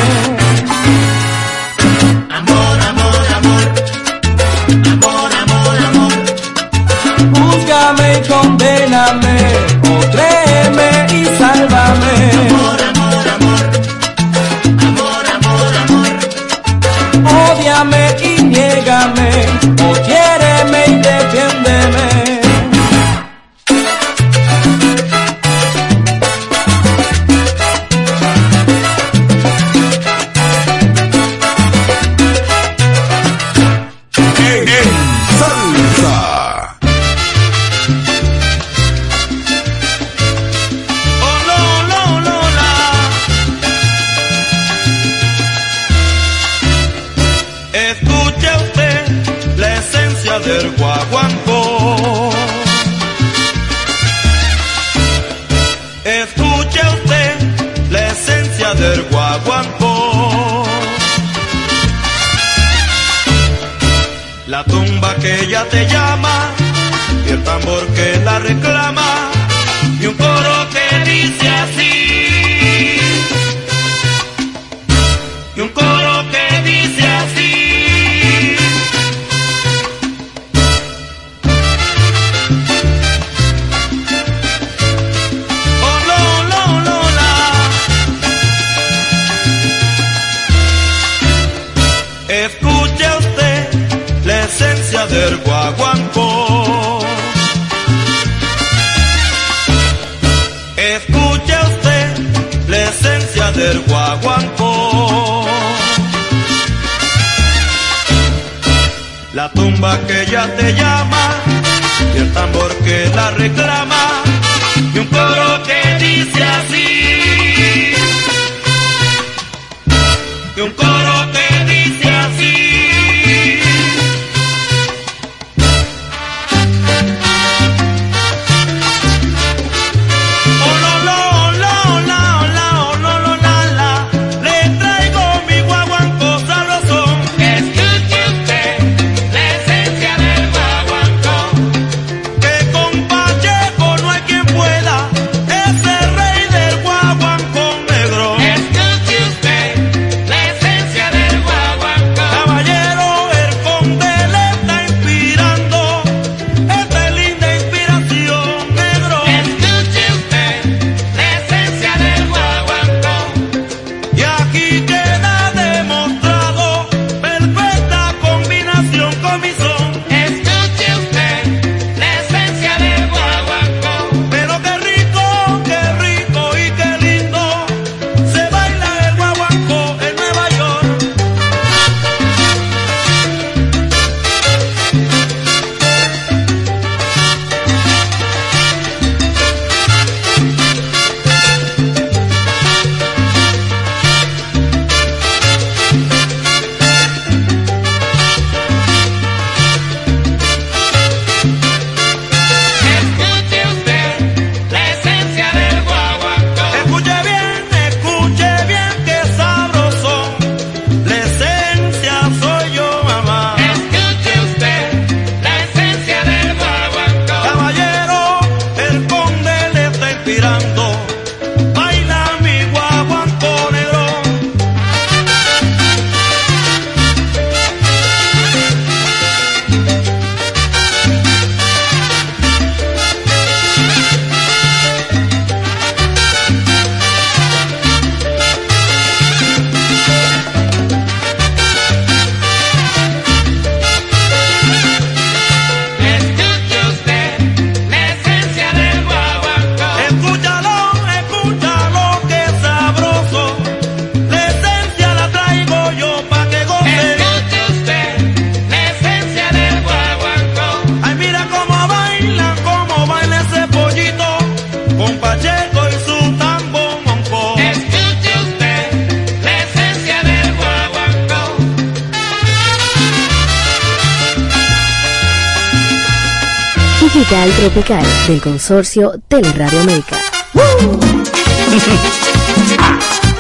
Tropical del consorcio Teleradio América.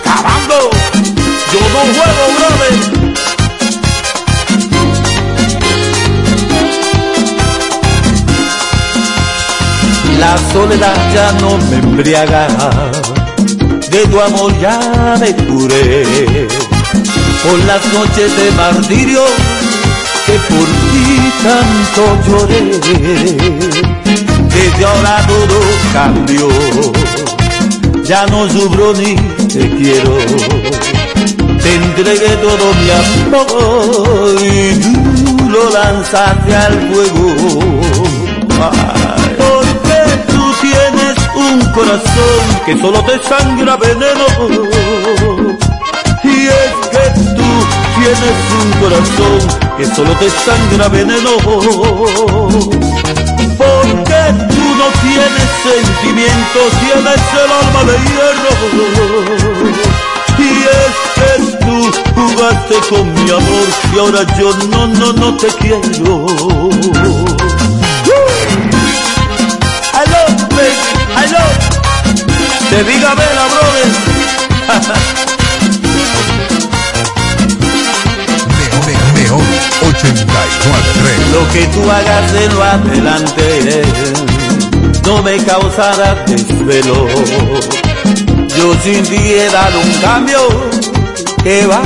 ¡Acabando! Yo no juego, brother. La soledad ya no me embriaga, de tu amor ya me curé. Por las noches de martirio que por ti tanto lloré. Desde ahora todo cambió, ya no sufro ni te quiero. Te entregué todo mi amor y tú lo lanzaste al fuego. Porque tú tienes un corazón que solo te sangra veneno. Y es que tú tienes un corazón que solo te sangra veneno. Porque tú no tienes sentimientos, tienes el alma de hierro. Y es que tú jugaste con mi amor y ahora yo no, no, no te quiero. Baby, I love. Te diga brother. 893. Lo que tú hagas en lo adelante no me causará desvelo. Yo sin ti un cambio que va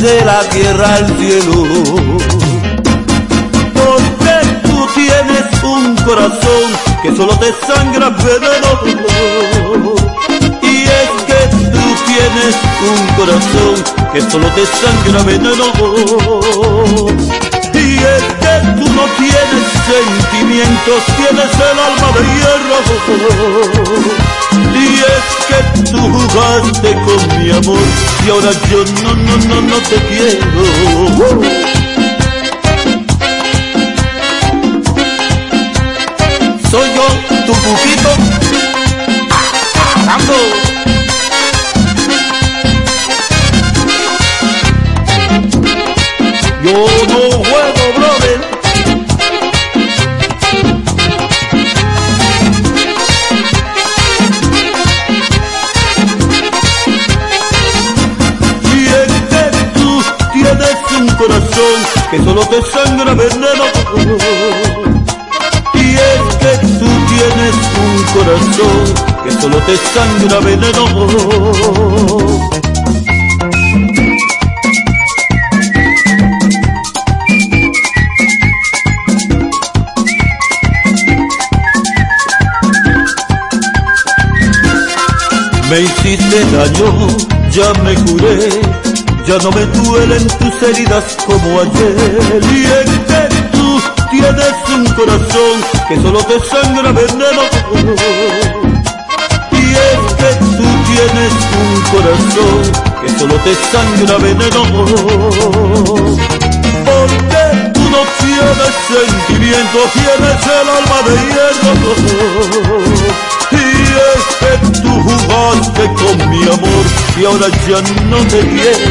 de la tierra al cielo. Porque tú tienes un corazón que solo te sangra veneno. Y es que tú tienes un corazón que solo te sangra veneno. Y es que tú no tienes sentimientos, tienes el alma de hierro. Y es que tú jugaste con mi amor y ahora yo no, no, no, no te quiero. Yo juego, brother. Y es que tú tienes un corazón que solo te sangra veneno. Y es que tú tienes un corazón que solo te sangra veneno. Me hiciste daño, ya me curé, ya no me duelen tus heridas como ayer. Y que tú tienes un corazón que solo te sangra veneno. Y es que tú tienes un corazón que solo te sangra veneno. Porque tú no tienes sentimiento, tienes el alma de hierro. Y es que tú jugaste con mi amor y ahora ya no te quiero.